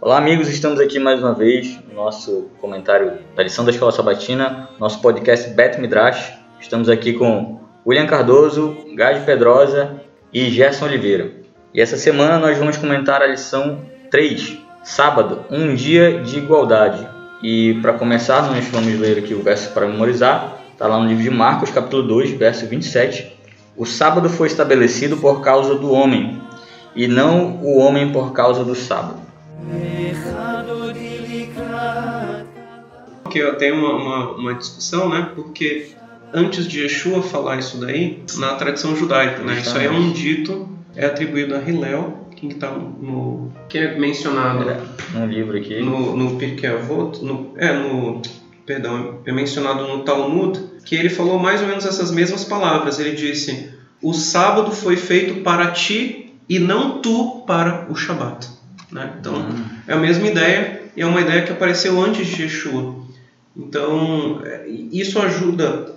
Olá, amigos, estamos aqui mais uma vez no nosso comentário da lição da Escola Sabatina, nosso podcast Bet Midrash. Estamos aqui com William Cardoso, Gade Pedrosa e Gerson Oliveira. E essa semana nós vamos comentar a lição 3, sábado, um dia de igualdade. E para começar, nós vamos ler aqui o verso para memorizar. Está lá no livro de Marcos, capítulo 2, verso 27. O sábado foi estabelecido por causa do homem, e não o homem por causa do sábado. Porque tem uma, uma, uma discussão, né? Porque antes de Yeshua falar isso daí, na tradição judaica, né? Isso aí é um dito, é atribuído a Hilel, quem está no que é mencionado é, no livro aqui no no Pirkei Avot no é no perdão é mencionado no Talmud que ele falou mais ou menos essas mesmas palavras. Ele disse, o sábado foi feito para ti e não tu para o Shabat. Né? Então, Hum. é a mesma ideia e é uma ideia que apareceu antes de Yeshua. Então, é, isso ajuda,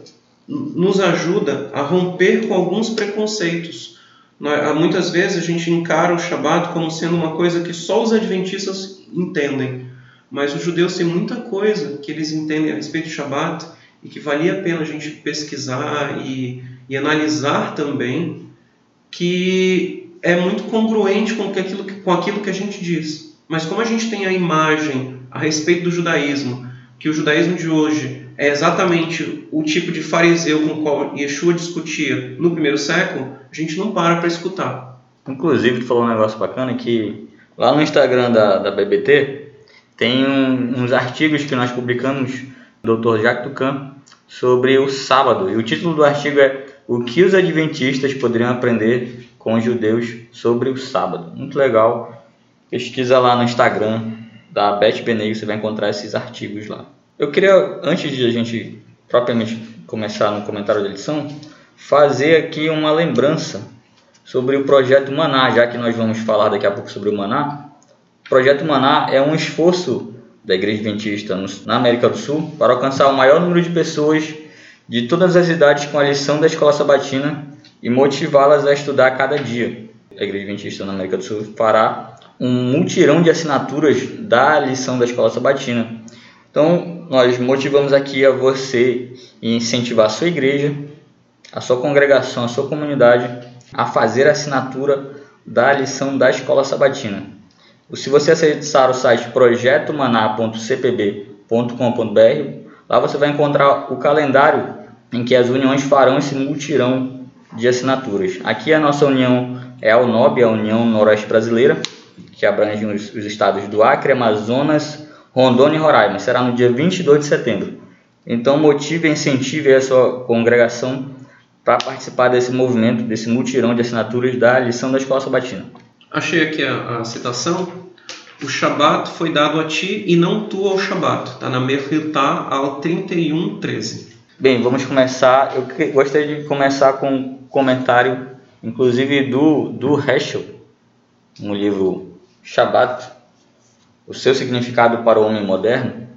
nos ajuda a romper com alguns preconceitos. Nós- há Muitas vezes a gente encara o Shabat como sendo uma coisa que só os adventistas entendem, mas os judeus têm muita coisa que eles entendem a respeito do Shabat e que valia a pena a gente pesquisar e, e analisar também, que é muito congruente com que aquilo, com aquilo que a gente diz. Mas como a gente tem a imagem a respeito do judaísmo, que o judaísmo de hoje é exatamente o tipo de fariseu com o qual Yeshua discutia no primeiro século, a gente não para para escutar. Inclusive, tu falou um negócio bacana que lá no Instagram da, da BBT tem um- uns artigos que nós publicamos Dr. Jacques Tucan sobre o sábado. E o título do artigo é O que os adventistas poderiam aprender com os judeus sobre o sábado. Muito legal. Pesquisa lá no Instagram da Beth Benegro, você vai encontrar esses artigos lá. Eu queria, antes de a gente propriamente começar no comentário da lição, fazer aqui uma lembrança sobre o projeto Maná, já que nós vamos falar daqui a pouco sobre o Maná. O projeto Maná é um esforço da Igreja Adventista na América do Sul para alcançar o maior número de pessoas de todas as idades com a lição da escola sabatina e motivá-las a estudar cada dia. A Igreja Adventista na América do Sul fará um multirão de assinaturas da lição da escola sabatina. Então, nós motivamos aqui a você incentivar a sua igreja, a sua congregação, a sua comunidade a fazer a assinatura da lição da escola sabatina. Se você acessar o site projetomaná.cpb.com.br, lá você vai encontrar o calendário em que as uniões farão esse multirão de assinaturas. Aqui a nossa união é a UNOB, a União Noroeste Brasileira, que abrange os, os estados do Acre, Amazonas, Rondônia e Roraima. Será no dia 22 de setembro. Então motive e incentive a sua congregação para participar desse movimento, desse multirão de assinaturas da lição da Escola Sabatina. Achei aqui a, a citação. O Shabat foi dado a ti e não tu ao Shabat. Está na Mechiltá ao 31:13. Bem, vamos começar. Eu gostaria de começar com um comentário, inclusive do, do Heschel, no livro Shabat, o seu significado para o homem moderno,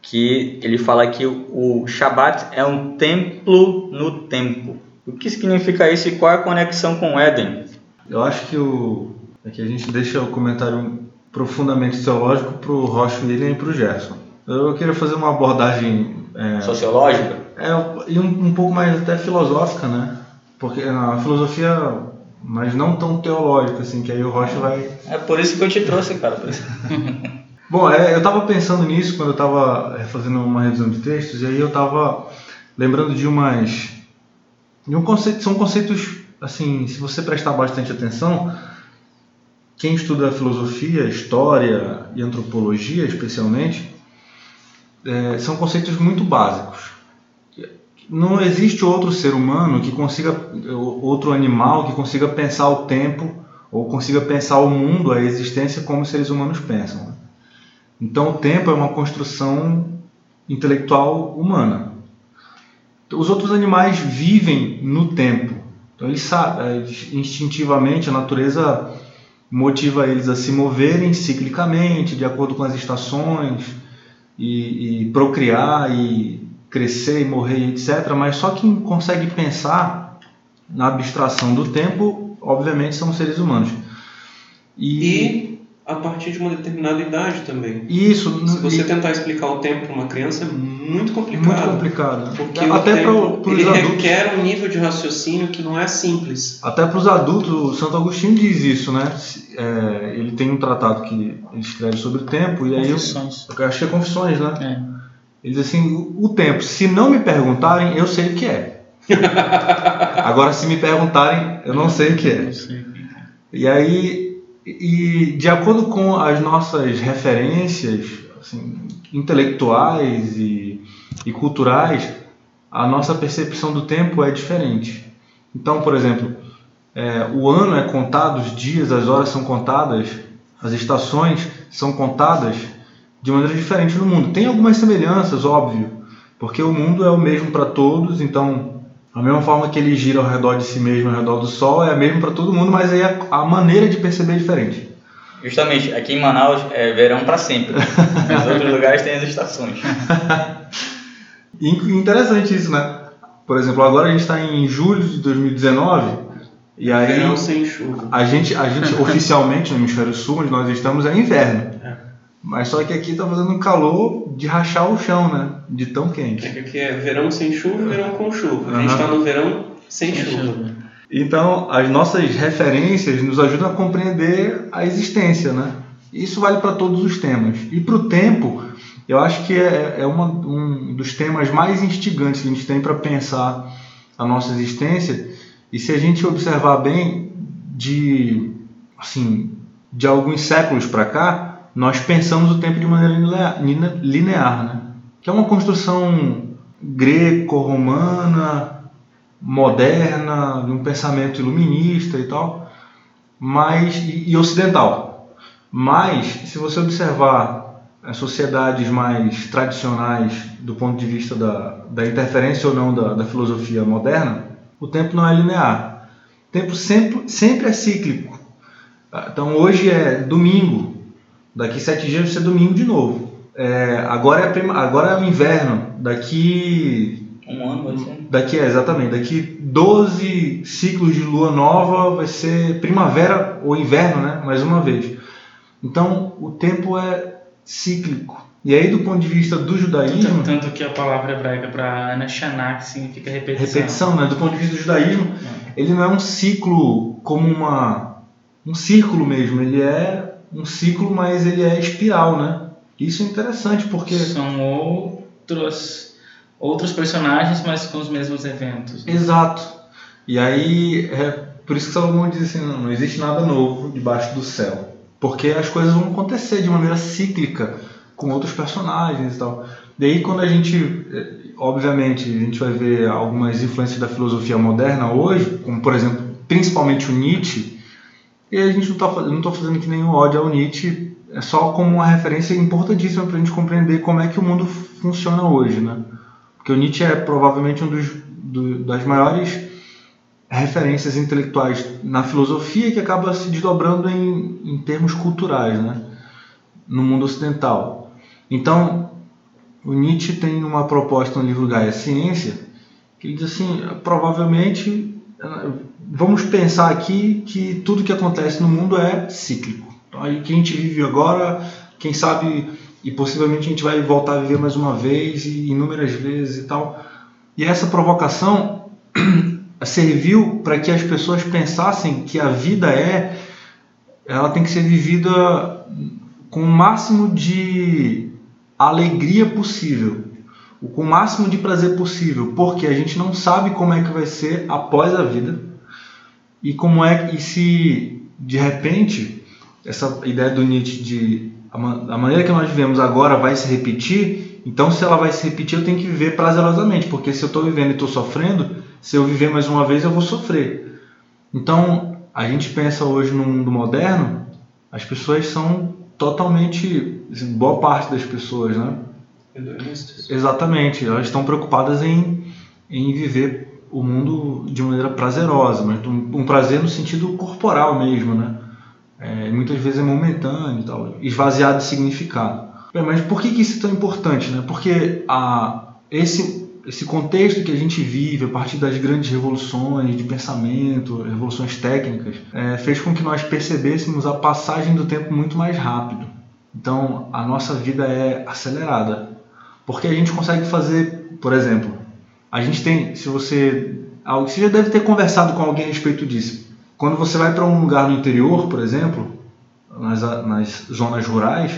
que ele fala que o Shabat é um templo no tempo. O que significa isso e qual é a conexão com o Éden? Eu acho que o é que a gente deixa o comentário profundamente teológico para o Rocha William e para o Gerson. Eu queria fazer uma abordagem é, Sociológica? é, e um, um pouco mais até filosófica, né? Porque na filosofia, mas não tão teológica, assim, que aí o Rocha vai É por isso que eu te trouxe, cara. Bom, é, eu estava pensando nisso quando eu estava fazendo uma revisão de textos e aí eu estava lembrando de umas de um conceito, são conceitos assim, se você prestar bastante atenção, quem estuda filosofia, história e antropologia, especialmente, é, são conceitos muito básicos. Não existe outro ser humano que consiga, outro animal que consiga pensar o tempo ou consiga pensar o mundo, a existência como os seres humanos pensam. Então o tempo é uma construção intelectual humana. Os outros animais vivem no tempo. Então eles sabem, instintivamente a natureza motiva eles a se moverem ciclicamente, de acordo com as estações, e, e procriar e crescer e morrer, etc. Mas só quem consegue pensar na abstração do tempo, obviamente, são os seres humanos. E a partir de uma determinada idade também. isso, Se você e- tentar explicar o tempo para uma criança é muito complicado. muito complicado. Porque Até para os ele adultos. requer um nível de raciocínio que não é simples. Até para os adultos, o Santo Agostinho diz isso, né? É, ele tem um tratado que ele escreve sobre o tempo, e aí eu, Confissões. eu acho que é Confissões, né? É. Ele diz assim: o tempo, se não me perguntarem, eu sei o que é. Agora, se me perguntarem, eu não sei o que é. E aí, e de acordo com as nossas referências assim, intelectuais e, e culturais, a nossa percepção do tempo é diferente. Então, por exemplo, é, o ano é contado, os dias, as horas são contadas, as estações são contadas de maneira diferente no mundo. Tem algumas semelhanças, óbvio, porque o mundo é o mesmo para todos, então a mesma forma que ele gira ao redor de si mesmo, ao redor do Sol, é a mesma para todo mundo, mas aí a, a maneira de perceber é diferente. Justamente, aqui em Manaus é verão para sempre. Nos outros lugares tem as estações. E in- interessante isso, né? Por exemplo, agora a gente está em julho de 2019 e aí Verão sem chuva. a gente, a gente oficialmente no hemisfério sul, onde nós estamos, é inverno. É. Mas só que aqui tá fazendo um calor de rachar o chão, né? De tão quente. É que aqui é verão sem chuva e verão com chuva. A gente está no verão sem Sem chuva. chuva. Então, as nossas referências nos ajudam a compreender a existência, né? Isso vale para todos os temas. E para o tempo, eu acho que é, é uma, um dos temas mais instigantes que a gente tem para pensar a nossa existência. E se a gente observar bem, de, assim, de alguns séculos para cá, nós pensamos o tempo de maneira linea- line- linear, né? Que é uma construção greco-romana, moderna, de um pensamento iluminista e tal, mas e, e ocidental. Mas se você observar as sociedades mais tradicionais do ponto de vista da, da interferência ou não da, da filosofia moderna, o tempo não é linear. O tempo sempre, sempre é cíclico. Então hoje é domingo, daqui sete dias vai ser domingo de novo. É, agora, é prima, agora é o inverno, daqui Um ano vai ser. Daqui é, exatamente, daqui 12 ciclos de lua nova vai ser primavera ou inverno, né? Mais uma vez. Então, o tempo é cíclico. E aí, do ponto de vista do judaísmo, Tanto que a palavra hebraica para Anashaná, que significa repetição. repetição, né? Do ponto de vista do judaísmo, ele não é um ciclo como uma um círculo mesmo, ele é um ciclo, mas ele é espiral, né? Isso é interessante porque São outros, outros personagens, mas com os mesmos eventos. Exato. E aí, é por isso que Salomão diz assim, não, não existe nada novo debaixo do céu. Porque as coisas vão acontecer de maneira cíclica com outros personagens e tal. Daí quando a gente, eh, obviamente, a gente vai ver algumas influências da filosofia moderna hoje, como por exemplo, principalmente o Nietzsche, e a gente não está não tô fazendo que nenhum ódio ao Nietzsche, é só como uma referência importantíssima para a gente compreender como é que o mundo funciona hoje, né? Porque o Nietzsche é provavelmente um dos do- das maiores referências intelectuais na filosofia que acaba se desdobrando em, em termos culturais, né? No mundo ocidental. Então, o Nietzsche tem uma proposta no livro Gaia Ciência que ele diz assim, provavelmente vamos pensar aqui que tudo que acontece no mundo é cíclico. Então, que a gente vive agora, quem sabe e possivelmente a gente vai voltar a viver mais uma vez e inúmeras vezes e tal. E essa provocação serviu para que as pessoas pensassem que a vida é ela tem que ser vivida com o máximo de alegria possível, com o máximo de prazer possível, porque a gente não sabe como é que vai ser após a vida e como é e se de repente essa ideia do Nietzsche de a, ma- a maneira que nós vivemos agora vai se repetir, então se ela vai se repetir eu tenho que viver prazerosamente, porque se eu estou vivendo e estou sofrendo, se eu viver mais uma vez eu vou sofrer. Então a gente pensa hoje no mundo moderno, as pessoas são totalmente, assim, boa parte das pessoas, né? Hedonistas. Exatamente, elas estão preocupadas em, em viver o mundo de maneira prazerosa, mas um, um prazer no sentido corporal mesmo, né? É, muitas vezes é momentâneo e tal, esvaziado de significado. Bem, mas por que, que isso é tão importante, né? Porque a, esse esse contexto que a gente vive a partir das grandes revoluções de pensamento, revoluções técnicas, é, fez com que nós percebêssemos a passagem do tempo muito mais rápido. Então, a nossa vida é acelerada, porque a gente consegue fazer, por exemplo, a gente tem, se você, você já deve ter conversado com alguém a respeito disso. Quando você vai para um lugar no interior, por exemplo, nas, nas zonas rurais,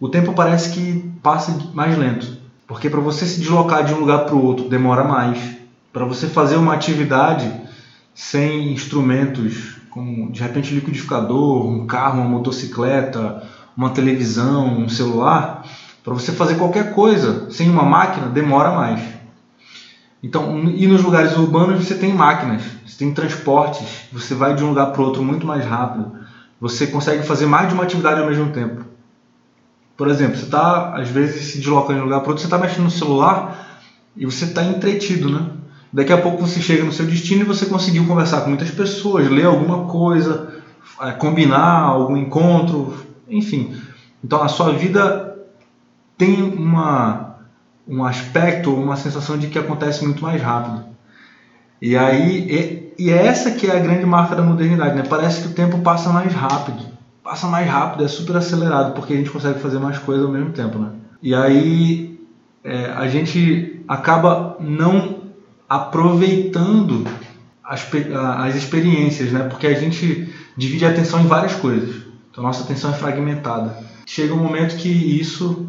o tempo parece que passa mais lento. Porque para você se deslocar de um lugar para o outro demora mais. Para você fazer uma atividade sem instrumentos, como de repente liquidificador, um carro, uma motocicleta, uma televisão, um celular, para você fazer qualquer coisa sem uma máquina demora mais. Então, e nos lugares urbanos você tem máquinas, você tem transportes, você vai de um lugar para outro muito mais rápido, você consegue fazer mais de uma atividade ao mesmo tempo. Por exemplo, você está, às vezes, se deslocando de um lugar para outro, você está mexendo no celular e você está entretido, né? Daqui a pouco você chega no seu destino e você conseguiu conversar com muitas pessoas, ler alguma coisa, é, combinar algum encontro, enfim. Então a sua vida tem uma, um aspecto, uma sensação de que acontece muito mais rápido. E aí, e, e essa que é a grande marca da modernidade, né? Parece que o tempo passa mais rápido passa mais rápido, é super acelerado, porque a gente consegue fazer mais coisas ao mesmo tempo, né? E aí é, a gente acaba não aproveitando as, as experiências, né? Porque a gente divide a atenção em várias coisas. Então nossa atenção é fragmentada. Chega um momento que isso,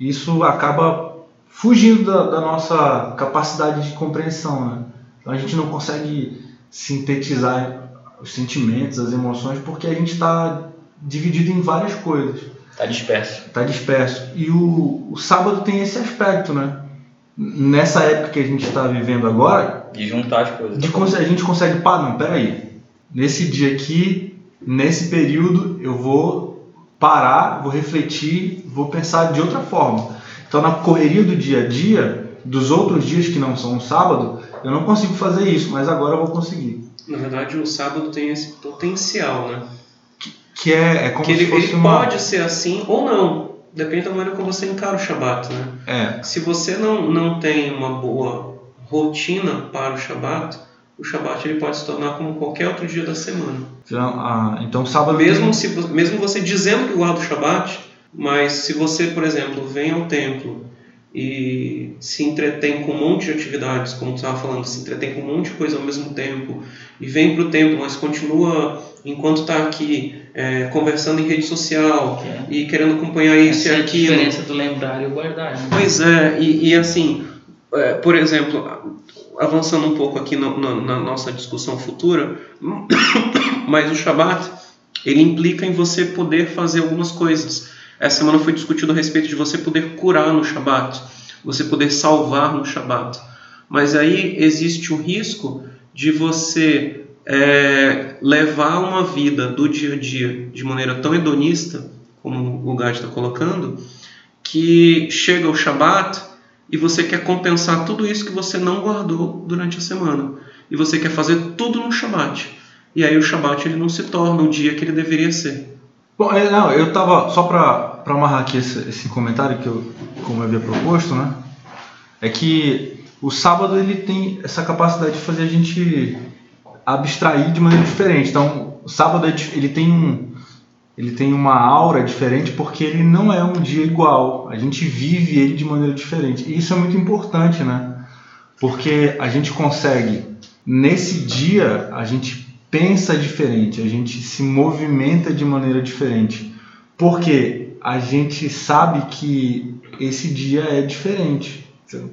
isso acaba fugindo da, da nossa capacidade de compreensão, né? Então a gente não consegue sintetizar os sentimentos, as emoções, porque a gente está dividido em várias coisas. Está disperso. Está disperso. E o, o sábado tem esse aspecto, né? Nessa época que a gente está vivendo agora. De juntar as coisas. De, a gente consegue, pá, não, peraí. Nesse dia aqui, nesse período, eu vou parar, vou refletir, vou pensar de outra forma. Então, na correria do dia a dia, dos outros dias que não são o sábado, eu não consigo fazer isso, mas agora eu vou conseguir. Na verdade, o sábado tem esse potencial, né? Que é, é como que se ele, fosse ele uma... pode ser assim ou não. Depende da maneira como você encara o Shabat, né? É, Se você não, não tem uma boa rotina para o Shabat, o Shabat ele pode se tornar como qualquer outro dia da semana. então, ah, então sábado... Mesmo, se, mesmo você dizendo que guarda o Shabat, mas se você, por exemplo, vem ao templo e se entretém com um monte de atividades, como você estava falando, se entretém com um monte de coisa ao mesmo tempo, e vem para o templo, mas continua, enquanto está aqui, é, conversando em rede social é- e querendo acompanhar isso Essa e é a aquilo. diferença do lembrar e o guardar. Né? Pois é, e, e assim, é, por exemplo, avançando um pouco aqui no- no- na nossa discussão futura, mas o Shabat, ele implica em você poder fazer algumas coisas. Essa semana foi discutido a respeito de você poder curar no Shabat, você poder salvar no Shabat. Mas aí existe o risco de você é, levar uma vida do dia a dia de maneira tão hedonista, como o Gad está colocando, que chega o Shabat e você quer compensar tudo isso que você não guardou durante a semana. E você quer fazer tudo no Shabat. E aí o Shabat ele não se torna o dia que ele deveria ser. Bom, é, não, eu tava só para amarrar aqui esse, esse comentário que eu, como eu havia proposto, né? É que o sábado ele tem essa capacidade de fazer a gente abstrair de maneira diferente. Então, o sábado é ele tem um ele tem uma aura diferente porque ele não é um dia igual. A gente vive ele de maneira diferente. E isso é muito importante, né? Porque a gente consegue nesse dia a gente pensa diferente, a gente se movimenta de maneira diferente. Porque a gente sabe que esse dia é diferente.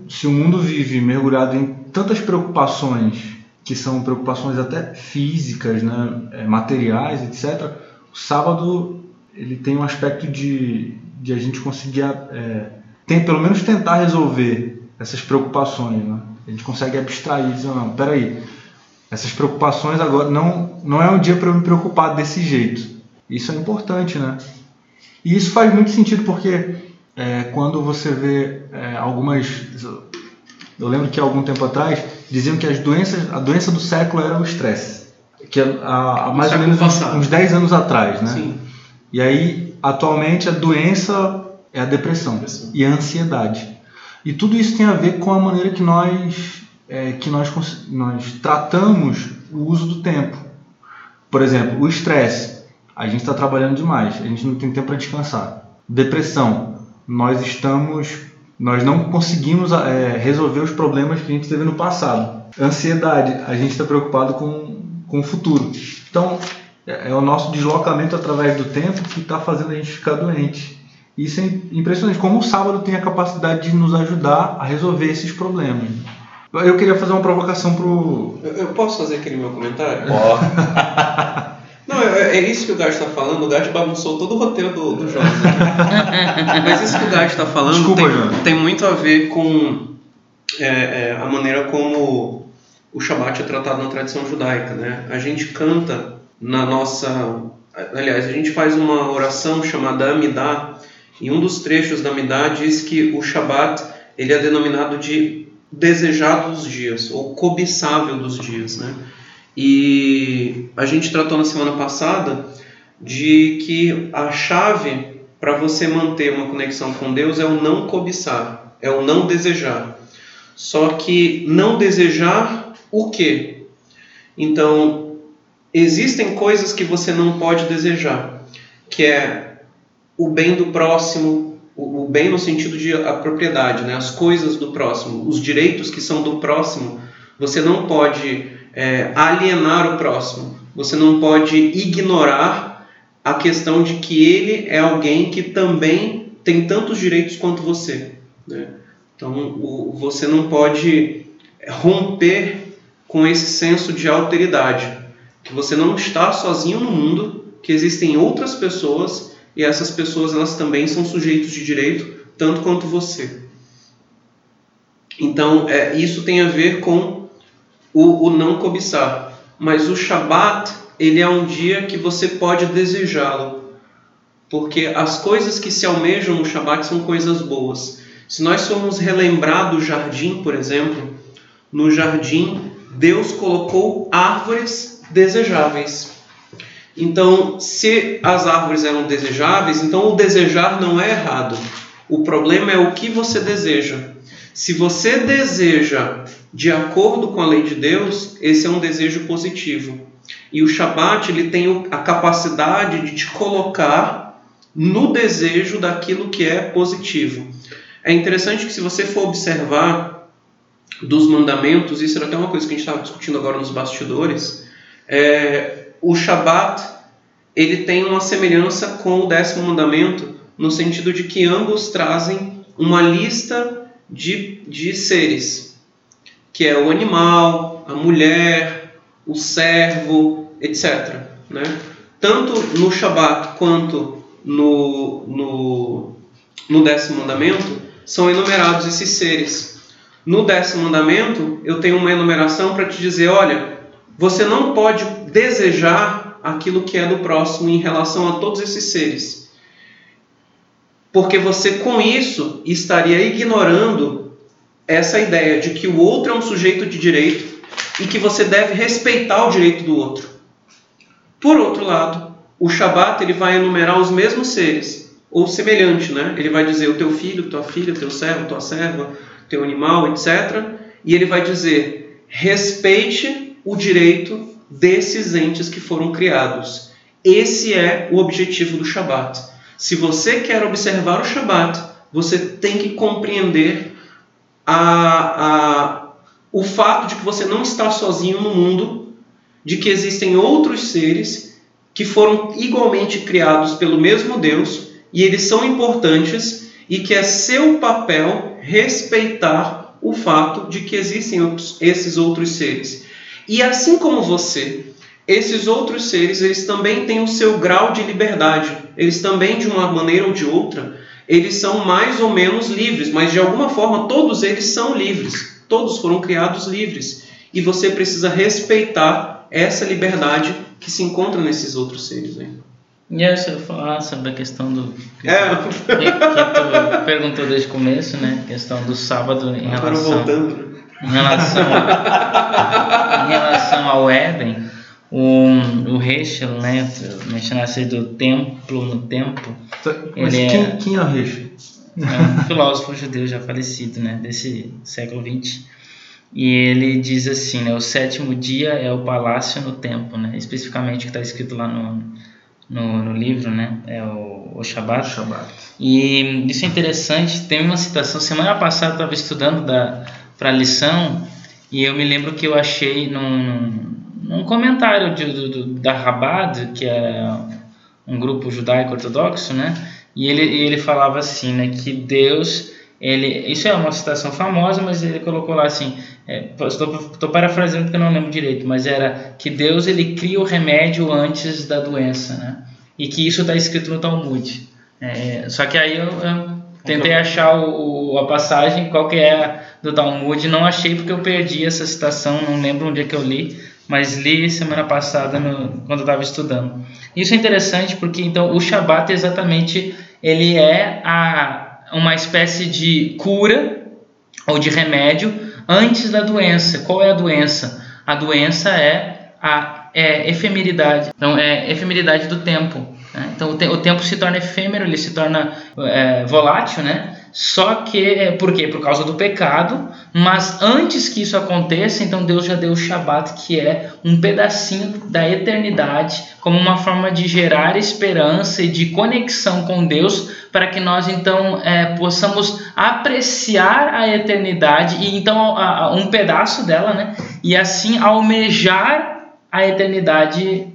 Se o mundo vive mergulhado em tantas preocupações, que são preocupações até físicas, né, é, materiais, etc., o sábado ele tem um aspecto de, de a gente conseguir, é, tem, pelo menos tentar resolver essas preocupações. Né? A gente consegue abstrair, dizer, não, peraí, essas preocupações agora não, não é um dia para eu me preocupar desse jeito. Isso é importante, né? E isso faz muito sentido porque é, quando você vê é, algumas. Eu lembro que há algum tempo atrás diziam que as doenças, a doença do século era o estresse. Que há, há mais ou menos uns, passado. uns 10 anos atrás, né? Sim. E aí, atualmente, a doença é a depressão Depressão. e a ansiedade. E tudo isso tem a ver com a maneira que nós, é, que nós, nós tratamos o uso do tempo. Por exemplo, o estresse. A gente está trabalhando demais, a gente não tem tempo para descansar. Depressão. Nós estamos, nós não conseguimos é, resolver os problemas que a gente teve no passado. Ansiedade. A gente está preocupado com, com o futuro. Então, é é o nosso deslocamento através do tempo que está fazendo a gente ficar doente. Isso é impressionante. Como o sábado tem a capacidade de nos ajudar a resolver esses problemas. Eu queria fazer uma provocação pro. Eu, eu posso fazer aquele meu comentário? Não, é, é isso que o Gart está falando. O Gart bagunçou todo o roteiro do, do. Mas isso que o Gart está falando Desculpa, tem, tem muito a ver com é, é, a maneira como o Shabat é tratado na tradição judaica. Né? A gente canta na nossa. Aliás, a gente faz uma oração chamada Amidah, e um dos trechos da Amidah diz que o Shabat ele é denominado de desejado dos dias, ou cobiçável dos dias. Né? E a gente tratou na semana passada de que a chave para você manter uma conexão com Deus é o não cobiçar, é o não desejar. Só que não desejar o quê? Então, existem coisas que você não pode desejar, que é o bem do próximo, o bem no sentido de a propriedade, né? as coisas do próximo, os direitos que são do próximo, você não pode é, alienar o próximo, você não pode ignorar a questão de que ele é alguém que também tem tantos direitos quanto você. Né? Então, o, você não pode romper com esse senso de alteridade, que você não está sozinho no mundo, que existem outras pessoas e essas pessoas elas também são sujeitos de direito tanto quanto você. Então, é, isso tem a ver com o, o não cobiçar. Mas o Shabat, ele é um dia que você pode desejá-lo. Porque as coisas que se almejam no Shabat são coisas boas. Se nós formos relembrar do jardim, por exemplo, no jardim Deus colocou árvores desejáveis. Então, se as árvores eram desejáveis, então o desejar não é errado. O problema é o que você deseja. Se você deseja de acordo com a lei de Deus, esse é um desejo positivo. E o Shabat ele tem a capacidade de te colocar no desejo daquilo que é positivo. É interessante que se você for observar dos mandamentos, isso era até uma coisa que a gente estava discutindo agora nos bastidores, é, o Shabat ele tem uma semelhança com o décimo mandamento, no sentido de que ambos trazem uma lista de, de seres, que é o animal, a mulher, o servo, etc. Né? Tanto no Shabat quanto no, no, no décimo mandamento, são enumerados esses seres. No décimo mandamento, eu tenho uma enumeração para te dizer: olha, você não pode desejar aquilo que é do próximo em relação a todos esses seres. Porque você, com isso, estaria ignorando essa ideia de que o outro é um sujeito de direito e que você deve respeitar o direito do outro. Por outro lado, o Shabat ele vai enumerar os mesmos seres, ou semelhante, né? Ele vai dizer o teu filho, tua filha, teu servo, tua serva, teu animal, etc. E ele vai dizer: respeite o direito desses entes que foram criados. Esse é o objetivo do Shabat. Se você quer observar o Shabat, você tem que compreender a, a, o fato de que você não está sozinho no mundo, de que existem outros seres que foram igualmente criados pelo mesmo Deus e eles são importantes e que é seu papel respeitar o fato de que existem esses outros seres. E assim como você, esses outros seres, eles também têm o seu grau de liberdade. Eles também, de uma maneira ou de outra, eles são mais ou menos livres, mas de alguma forma todos eles são livres. Todos foram criados livres. E você precisa respeitar essa liberdade que se encontra nesses outros seres. Né? E aí você ia falar sobre a questão do. Que, É, que, que tu perguntou desde o começo, né? A questão do sábado em agora relação, voltando. né? em relação, em relação ao Éden, o, o Heschel, né? Mencionasse do templo no tempo. Mas Ele é- quem, quem é o Reis? é um filósofo judeu já falecido, né, desse século 20. E ele diz assim, né, o sétimo dia é o palácio no tempo, né, especificamente o que está escrito lá no, no, no, livro, né, é o, o Shabbat. Shabbat. E isso é interessante, tem uma citação, semana passada eu estava estudando para a lição e eu me lembro que eu achei num, num comentário de, do, da Rabad, que é um grupo judaico ortodoxo, né, e ele, ele falava assim, né, que Deus, ele, isso é uma citação famosa, mas ele colocou lá assim, é, estou, estou parafraseando porque eu não lembro direito, mas era que Deus ele cria o remédio antes da doença, né? E que isso está escrito no Talmud. É, só que aí eu, eu tentei achar o, o, a passagem, qual que é do Talmud, não achei porque eu perdi essa citação, não lembro onde é que eu li, mas li semana passada no, quando eu estava estudando. Isso é interessante porque então o Shabat exatamente ele é a, uma espécie de cura ou de remédio antes da doença. Qual é a doença? A doença é a é, efemeridade. Então é efemeridade do tempo. Né? Então o, te, o, tempo se torna efêmero, ele se torna é, volátil, né? Só que, é, por quê? Por causa do pecado, mas antes que isso aconteça, então Deus já deu o Shabat, que é um pedacinho da eternidade, como uma forma de gerar esperança e de conexão com Deus, para que nós então é, possamos apreciar a eternidade e então a, a, um pedaço dela, né? E assim almejar a eternidade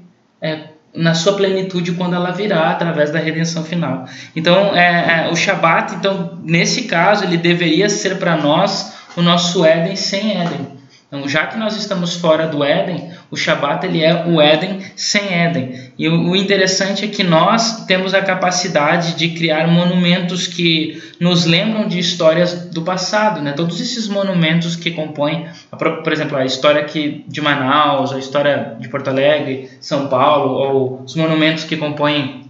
é, na sua plenitude quando ela virá através da redenção final. Então, é, é, o Shabat, então, nesse caso, ele deveria ser para nós o nosso Éden sem Éden. Então, já que nós estamos fora do Éden, o Shabat ele é o Éden sem Éden. E o, interessante é que nós temos a capacidade de criar monumentos que nos lembram de histórias do passado, né? Todos esses monumentos que compõem, por exemplo, a história aqui de Manaus, a história de Porto Alegre, São Paulo, ou os monumentos que compõem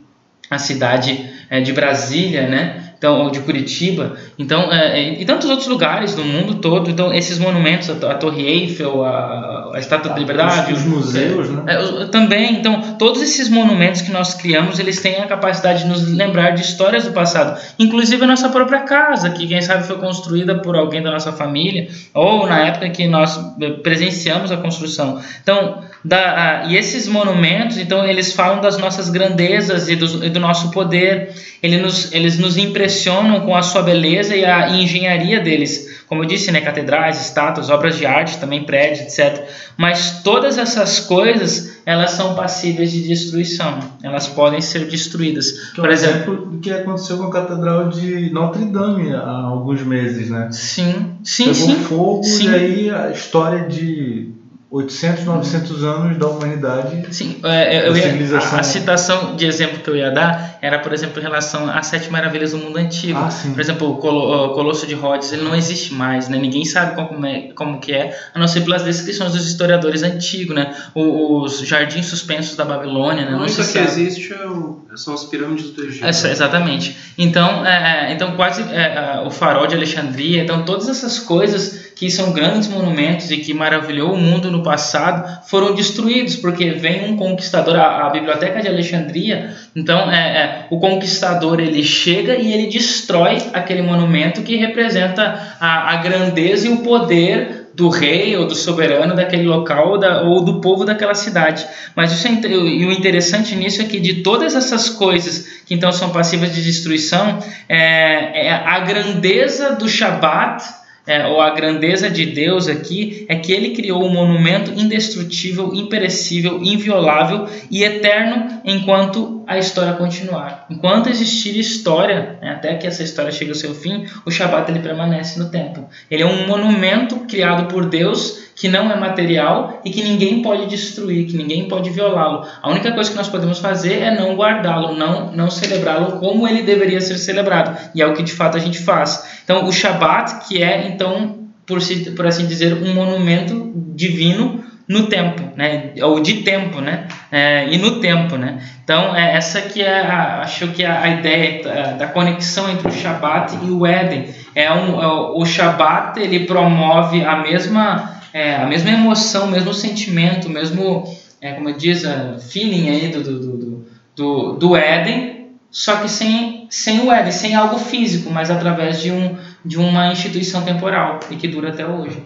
a cidade é, de Brasília, né? Então, ou de Curitiba, então, é, é, e tantos outros lugares do mundo todo. Então, esses monumentos, a, a Torre Eiffel, a, a Estátua da Liberdade, os, os museus, né? É, também. Então, todos esses monumentos que nós criamos, eles têm a capacidade de nos lembrar de histórias do passado, inclusive a nossa própria casa, que quem sabe foi construída por alguém da nossa família, ou na época que nós presenciamos a construção. Então, da, e esses monumentos, então, eles falam das nossas grandezas e do, e do nosso poder. Eles nos, eles nos impressionam com a sua beleza e a engenharia deles. Como eu disse, né, catedrais, estátuas, obras de arte, também prédios, etc. Mas todas essas coisas, elas são passíveis de destruição. Elas podem ser destruídas. Que Por exemplo, o que aconteceu com a catedral de Notre Dame há alguns meses, né? Sim, sim, Pegou sim. fogo sim. e aí a história de 800, 900 anos da humanidade. Sim, é, eu da ia, civilização. a, a citação de exemplo que eu ia dar era, por exemplo, em relação às sete maravilhas do mundo antigo. Ah, sim. Por exemplo, o, Colo, o Colosso de Rhodes, ele não existe mais, né? Ninguém sabe como é, como que é, a não ser pelas descrições dos historiadores antigos, né? O- os jardins suspensos da Babilônia, né? Não única se que sabe. existe é o- são as pirâmides do Egito. Essa- exatamente. Então, é, é, então quase é, é, o farol de Alexandria, então todas essas coisas que são grandes monumentos e que maravilhou o mundo no passado foram destruídos porque vem um conquistador, a, a biblioteca de Alexandria. Então, é, é, o conquistador ele chega e ele destrói aquele monumento que representa a, a grandeza e o poder do rei ou do soberano daquele local ou, da- ou do povo daquela cidade. Mas isso é, e o interessante nisso é que de todas essas coisas que então são passíveis de destruição, é, é a grandeza do Shabat, é, ou a grandeza de Deus aqui, é que ele criou um monumento indestrutível, imperecível, inviolável e eterno enquanto a história continuar. Enquanto existir história, né, até que essa história chegue ao seu fim, o Shabat ele permanece no tempo. Ele é um monumento criado por Deus que não é material e que ninguém pode destruir, que ninguém pode violá-lo. A única coisa que nós podemos fazer é não guardá-lo, não, não celebrá-lo como ele deveria ser celebrado. E é o que de fato a gente faz. Então, o Shabat, que é, então, por, por assim dizer, um monumento divino no tempo, né? ou de tempo, né? É, e no tempo, né? Então, é, essa que é, a, acho que é a ideia da, da conexão entre o Shabat e o Éden. É um, é o Shabat, ele promove a mesma, é, a mesma emoção, o mesmo sentimento, o mesmo, é, como diz, a feeling aí do, do, do, do, do Éden, só que sem sem o Éden, sem algo físico, mas através de, um, de uma instituição temporal e que dura até hoje.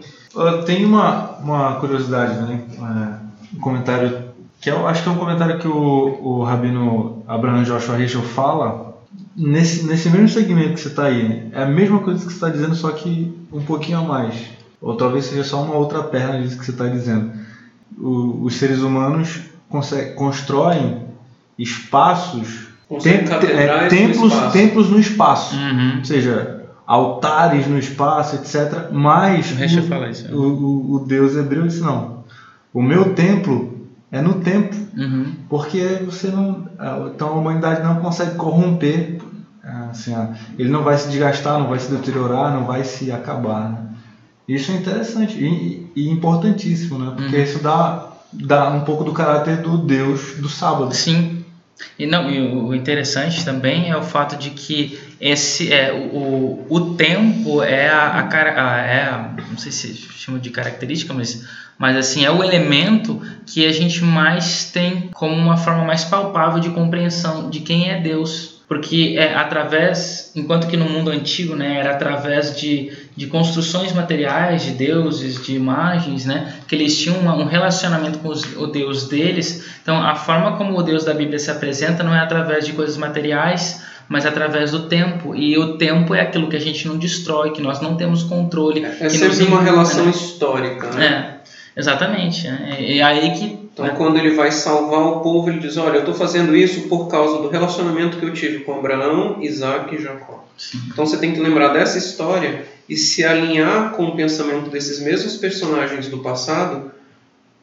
Tem uma, uma curiosidade, né? É, um comentário que eu acho que é um comentário que o, o Rabino Abraham Joshua Heschel fala nesse, nesse mesmo segmento que você está aí. É a mesma coisa que você está dizendo, só que um pouquinho a mais. Ou talvez seja só uma outra perna disso que você está dizendo. O- os seres humanos constroem espaços, tem- é, no templos, espaço. templos no espaço. Uhum. Ou seja, altares no espaço, etc. Mas O isso. o, o, o Deus hebreu disse não. O meu templo é no tempo, Uhum. porque você não, então a humanidade não consegue corromper, assim, ele não vai se desgastar, não vai se deteriorar, não vai se acabar. né? Isso é interessante e, e importantíssimo, né? Porque Uhum. isso dá, dá um pouco do caráter do Deus do sábado. Sim. E não, e o interessante também é o fato de que esse é o, o tempo é a, a, cara- a- é a- não sei se chama de característica, mas mas assim é o elemento que a gente mais tem como uma forma mais palpável de compreensão de quem é Deus. Porque é através, enquanto que no mundo antigo, né, era através de, de construções materiais, de deuses, de imagens, né, que eles tinham uma- um relacionamento com os- o Deus deles. Então, a forma como o Deus da Bíblia se apresenta não é através de coisas materiais, mas através do tempo. E o tempo é aquilo que a gente não destrói, que nós não temos controle. É que nos sempre uma relação né? histórica, né? É, exatamente. E e aí que Então, quando ele vai salvar o povo, ele diz: Olha, eu estou fazendo isso por causa do relacionamento que eu tive com Abraão, Isaac e Jacó. Então, você tem que lembrar dessa história e se alinhar com o pensamento desses mesmos personagens do passado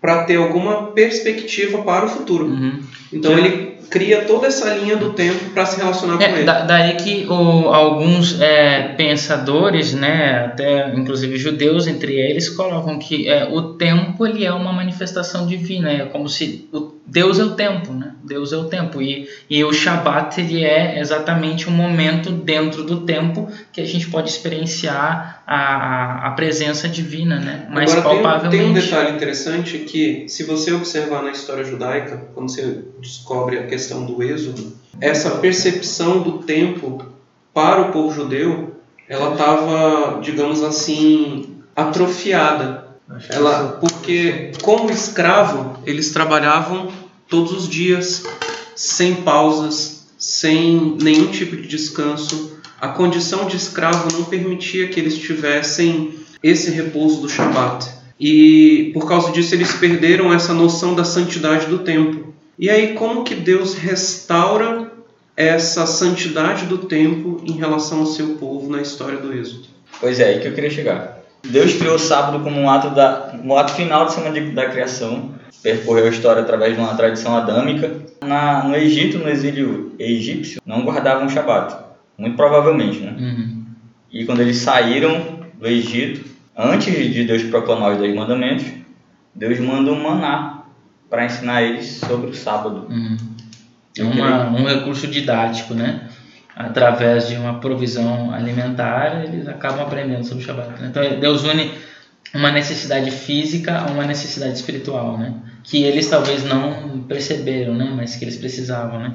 para ter alguma perspectiva para o futuro. Uhum. Então, ele cria toda essa linha do tempo para se relacionar com É, ele. da- daí que o- alguns é, pensadores, né, até inclusive judeus entre eles, colocam que é, o tempo ele é uma manifestação divina, é como se o, Deus é o tempo, né? Deus é o tempo e, e o Shabat ele é exatamente um momento dentro do tempo que a gente pode experienciar a, a, presença divina, né? Mais Agora, tem, um- palpavelmente. tem um detalhe interessante que, se você observar na história judaica, quando você descobre a questão do êxodo, essa percepção do tempo para o povo judeu, ela estava, digamos assim, atrofiada. Ela, porque, como escravo, eles trabalhavam todos os dias, sem pausas, sem nenhum tipo de descanso. A condição de escravo não permitia que eles tivessem esse repouso do Shabat. E por causa disso eles perderam essa noção da santidade do tempo. E aí como que Deus restaura essa santidade do tempo em relação ao seu povo na história do Êxodo? Pois é, aí que eu queria chegar. Deus criou o sábado como um ato, da, um ato final da semana de- da criação, percorreu a história através de uma tradição adâmica. Na, no Egito, no exílio egípcio, não guardavam o Shabat, muito provavelmente, né? Uhum. E quando eles saíram do Egito, antes de Deus proclamar os dez mandamentos, Deus manda um maná para ensinar eles sobre o sábado. Uhum. É uma, um recurso didático, né? Através de uma provisão alimentar, eles acabam aprendendo sobre o Shabat. Então, Deus une uma necessidade física a uma necessidade espiritual, né? Que eles talvez não perceberam, né? Mas que eles precisavam, né?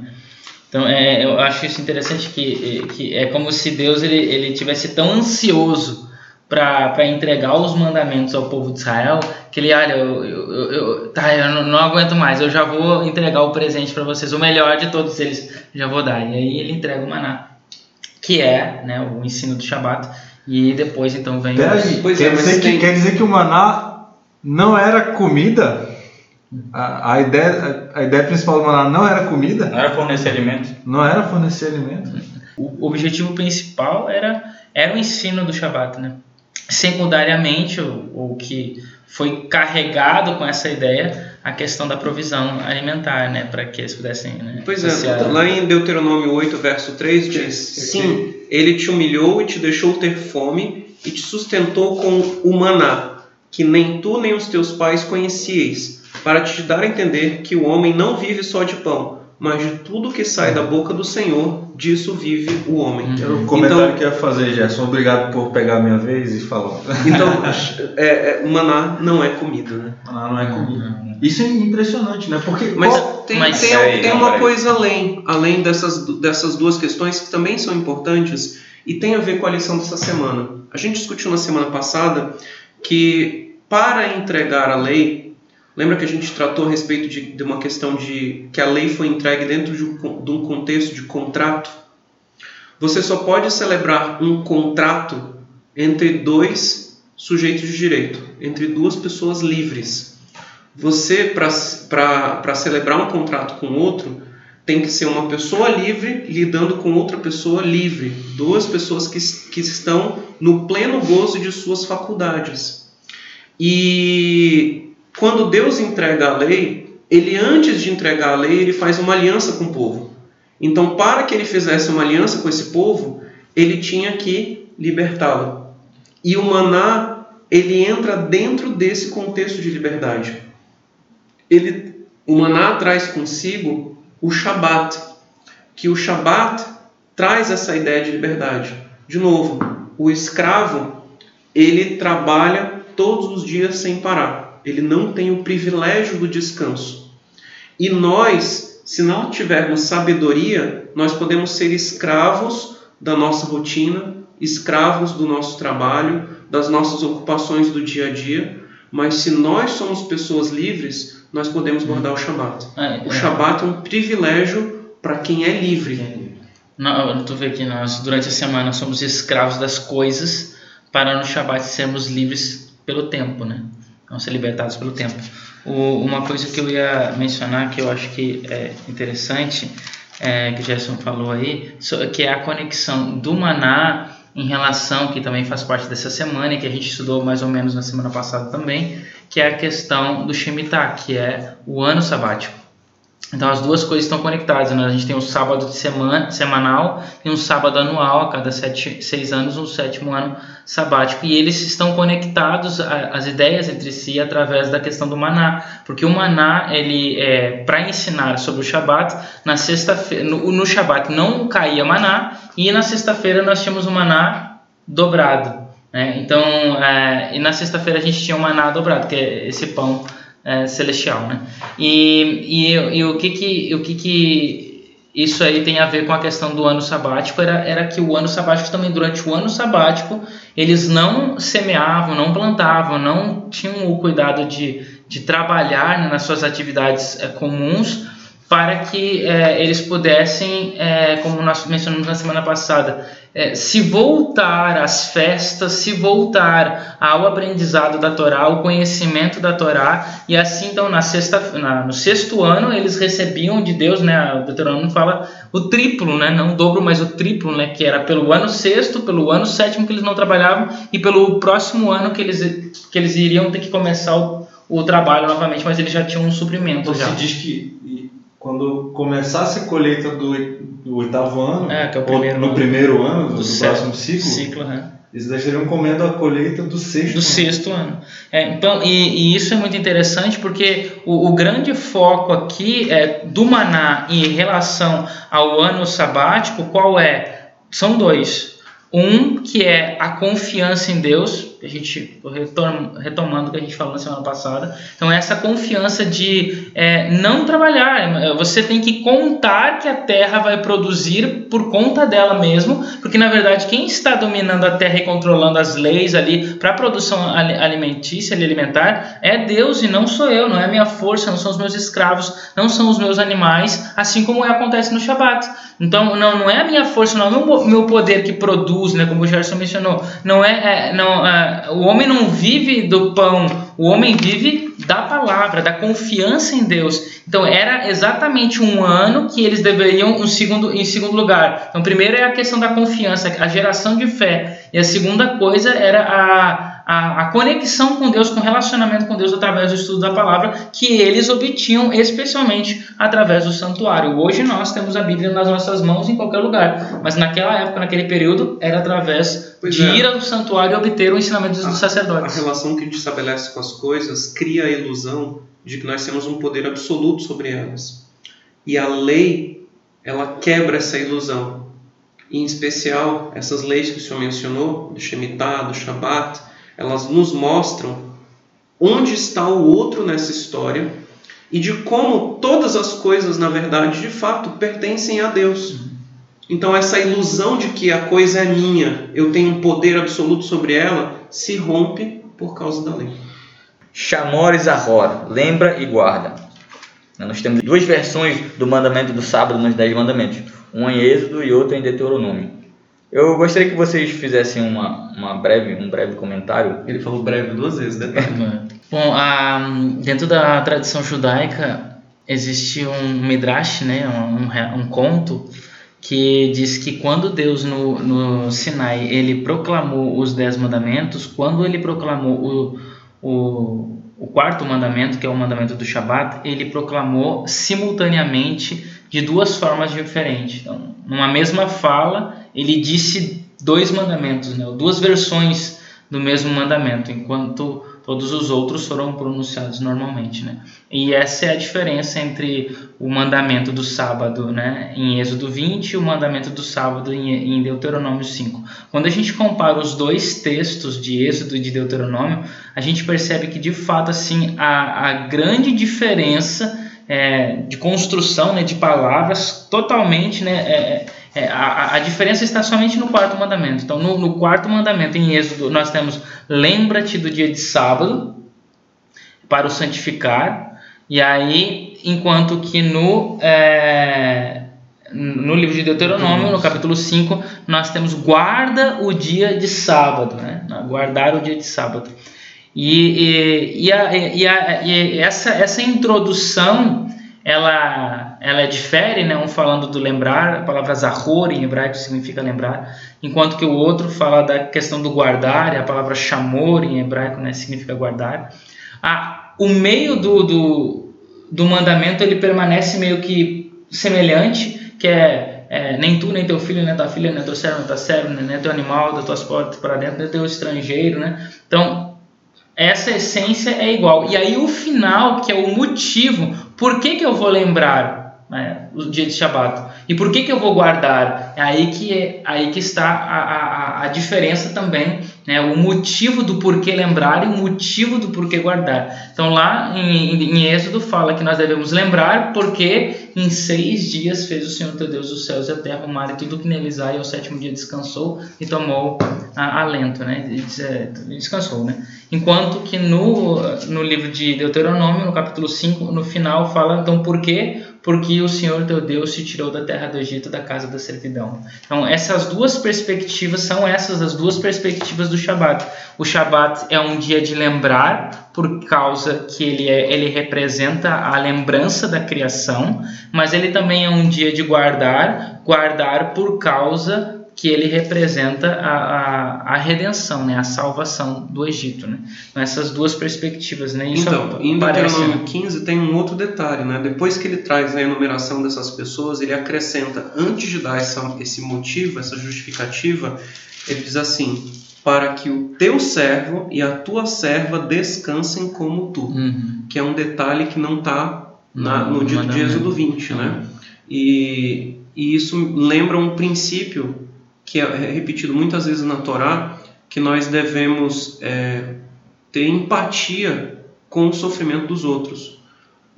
Então, é, eu acho isso interessante que, que é como se Deus ele, ele tivesse tão ansioso para entregar os mandamentos ao povo de Israel que ele, olha, eu, eu, eu- tá, eu não, não aguento mais, eu já vou entregar o presente para vocês, o melhor de todos eles, já vou dar. E aí ele entrega o maná, que é né, o ensino do Shabat, e depois então vem Peraí, Pois quer, é, dizer que, tem- quer dizer que o maná não era comida? A, a, ideia, a ideia principal do maná não era comida? Não era fornecer alimento? Não era fornecer alimento? O objetivo principal era, era o ensino do Shabat, né? Secundariamente, o, o que foi carregado com essa ideia, a questão da provisão alimentar, né? Para que eles pudessem, né? Pois é, lá em Deuteronômio 8, verso 3 diz: Sim, ele te humilhou e te deixou ter fome e te sustentou com o maná, que nem tu nem os teus pais conhecieis, para te dar a entender que o homem não vive só de pão, mas de tudo que sai da boca do Senhor, disso vive o homem. Era o comentário Então- que eu ia fazer, Gerson. Obrigado por pegar a minha vez e falar. Então, é, é, o maná não é comida, né? Não, não é comida. Isso é impressionante, né? Porque Mas qual- tem, mas- tem, Peraí, tem não, uma coisa além, além dessas, dessas duas questões que também são importantes e tem a ver com a lição dessa semana. A gente discutiu na semana passada que para entregar a lei, lembra que a gente tratou a respeito de, de uma questão de que a lei foi entregue dentro de um, de um contexto de contrato? Você só pode celebrar um contrato entre dois sujeitos de direito, entre duas pessoas livres. Você, para celebrar um contrato com outro, tem que ser uma pessoa livre lidando com outra pessoa livre. Duas pessoas que, que estão no pleno gozo de suas faculdades. E quando Deus entrega a lei, ele antes de entregar a lei, ele faz uma aliança com o povo. Então, para que ele fizesse uma aliança com esse povo, ele tinha que libertá-lo. E o maná, ele entra dentro desse contexto de liberdade. Ele, o maná traz consigo o Shabat, que o Shabat traz essa ideia de liberdade. De novo, o escravo, ele trabalha todos os dias sem parar. Ele não tem o privilégio do descanso. E nós, se não tivermos sabedoria, nós podemos ser escravos da nossa rotina, escravos do nosso trabalho, das nossas ocupações do dia a dia. Mas se nós somos pessoas livres, nós podemos guardar o Shabat. É, O é. Shabat é um privilégio para quem é livre. Não, tu vê que nós, durante a semana, somos escravos das coisas para no Shabat sermos livres pelo tempo, né? Não ser libertados pelo tempo. O- uma coisa que eu ia mencionar que eu acho que é interessante, é, que o Gerson falou aí, que é a conexão do maná em relação, que também faz parte dessa semana e que a gente estudou mais ou menos na semana passada também, que é a questão do Shemitah, que é o ano sabático. Então as duas coisas estão conectadas. Né? A gente tem um sábado de semana, semanal e um sábado anual, a cada sete, seis anos, um sétimo ano sabático. E eles estão conectados, a- as ideias entre si, através da questão do maná. Porque o maná, ele é para ensinar sobre o Shabat, na sexta-feira, no, no Shabat não caía maná, e na sexta-feira nós tínhamos o maná dobrado. Né? Então, é, e na sexta-feira a gente tinha o maná dobrado, que é esse pão é, celestial, né? E, e, e o que que o que que isso aí tem a ver com a questão do ano sabático era, era que o ano sabático também durante o ano sabático eles não semeavam, não plantavam, não tinham o cuidado de, de trabalhar né, nas suas atividades é, comuns para que é, eles pudessem, é, como nós mencionamos na semana passada, é, se voltar às festas, se voltar ao aprendizado da Torá, ao conhecimento da Torá, e assim então na sexta, na, no sexto ano eles recebiam de Deus, né? O Deuteronômio fala o triplo, né? Não o dobro, mas o triplo, né? Que era pelo ano sexto, pelo ano sétimo que eles não trabalhavam e pelo próximo ano que eles que eles iriam ter que começar o, o trabalho novamente, mas eles já tinham um suprimento Então já. se diz que quando começasse a colheita do, do oitavo ano, É, é primeiro no ano. primeiro ano do, do próximo ciclo, ciclo né? eles estariam comendo a colheita do sexto do ano. sexto ano. É, então, e, e isso é muito interessante porque o, o grande foco aqui é do maná em relação ao ano sabático, qual é? São dois. Um que é a confiança em Deus, a gente retom- retomando o que a gente falou na semana passada. Então, essa confiança de é, não trabalhar, você tem que contar que a terra vai produzir por conta dela mesmo, porque na verdade quem está dominando a terra e controlando as leis ali para a produção ali- alimentícia alimentar é Deus e não sou eu, não é minha força, não são os meus escravos, não são os meus animais, assim como acontece no Shabat. Então, não, não é a minha força, não é o meu, meu poder que produz, né, como o Gerson mencionou. Não é, é, não, é, o homem não vive do pão, o homem vive da palavra, da confiança em Deus. Então, era exatamente um ano que eles deveriam um segundo, em segundo lugar. Então, primeiro é a questão da confiança, a geração de fé. E a segunda coisa era a, a, a conexão com Deus, com o relacionamento com Deus através do estudo da palavra, que eles obtinham especialmente através do santuário. Hoje nós temos a Bíblia nas nossas mãos em qualquer lugar, mas naquela época, naquele período, era através Pois de é. ir ao santuário e obter o ensinamento dos A sacerdotes. relação que a gente estabelece com as coisas cria a ilusão de que nós temos um poder absoluto sobre elas. E a lei, ela quebra essa ilusão. Em especial, essas leis que o senhor mencionou, do Shemitah, do Shabat, elas nos mostram onde está o outro nessa história e de como todas as coisas, na verdade, de fato, pertencem a Deus. Então, essa ilusão de que a coisa é minha, eu tenho um poder absoluto sobre ela, se rompe por causa da lei. Chamor e Zahor, lembra e guarda. Nós temos duas versões do mandamento do sábado nos Dez Mandamentos, uma em Êxodo e outra em Deuteronômio. Eu gostaria que vocês fizessem uma, uma breve, um breve comentário. Ele falou breve duas vezes, né? Bom, a, dentro da tradição judaica existe um midrash, né, um, um conto que diz que quando Deus no, no Sinai ele proclamou os dez mandamentos, quando ele proclamou o, o, o quarto mandamento, que é o mandamento do Shabat, ele proclamou simultaneamente de duas formas diferentes. Então, numa mesma fala, ele disse dois mandamentos, né, duas versões do mesmo mandamento, enquanto todos os outros foram pronunciados normalmente, né? E essa é a diferença entre o mandamento do sábado, né, em Êxodo 20 e o mandamento do sábado em, Deuteronômio 5. Quando a gente compara os dois textos de Êxodo e de Deuteronômio, a gente percebe que de fato assim a, a grande diferença é, de construção, né, de palavras, totalmente, né, é, é, a, a, diferença está somente no quarto mandamento. Então, no, no quarto mandamento, em Êxodo, nós temos: lembra-te do dia de sábado para o santificar. E aí, enquanto que no, é, no livro de Deuteronômio, no capítulo 5, nós temos guarda o dia de sábado, né? guardar o dia de sábado. E, e, e, a, e, a, e essa, essa introdução ela, ela difere, né? um falando do lembrar, a palavra zahor em hebraico significa lembrar, enquanto que o outro fala da questão do guardar, a palavra chamor em hebraico né? significa guardar. Ah, o meio do, do, do mandamento ele permanece meio que semelhante, que é, é, nem tu, nem teu filho, nem tua filha, nem teu servo, nem tua serva, nem teu animal, das tuas portas para dentro, nem teu estrangeiro, né? Então, essa essência é igual. E aí o final, que é o motivo, por que, que eu vou lembrar né, o dia de Shabat? E por que, que eu vou guardar? É aí que, é, aí que está a, a, a diferença também, né? o motivo do porquê lembrar e o motivo do porquê guardar. Então lá em, em Êxodo fala que nós devemos lembrar porque em seis dias fez o Senhor teu Deus os céus e a terra, o mar e tudo que neles há, e ao sétimo dia descansou e tomou alento, né? descansou, né? Enquanto que no, no livro de Deuteronômio, no capítulo 5, no final fala então por quê? Porque o Senhor teu Deus te tirou da terra do Egito, da casa da servidão. Então, essas duas perspectivas são essas as duas perspectivas do Shabat. O Shabat é um dia de lembrar, por causa que ele, é, ele representa a lembrança da criação, mas ele também é um dia de guardar, guardar por causa que ele representa a, a, a, redenção, né? a salvação do Egito. Né? Então, essas duas perspectivas. Né? Isso então, em Deuteronômio 15 tem um outro detalhe. Né? Depois que ele traz a enumeração dessas pessoas, ele acrescenta, antes de dar essa, esse motivo, essa justificativa, ele diz assim: para que o teu servo e a tua serva descansem como tu. Uhum. Que é um detalhe que não está no dia de Êxodo 20. Né? Uhum. E, e isso lembra um princípio que é repetido muitas vezes na Torá, que nós devemos é, ter empatia com o sofrimento dos outros.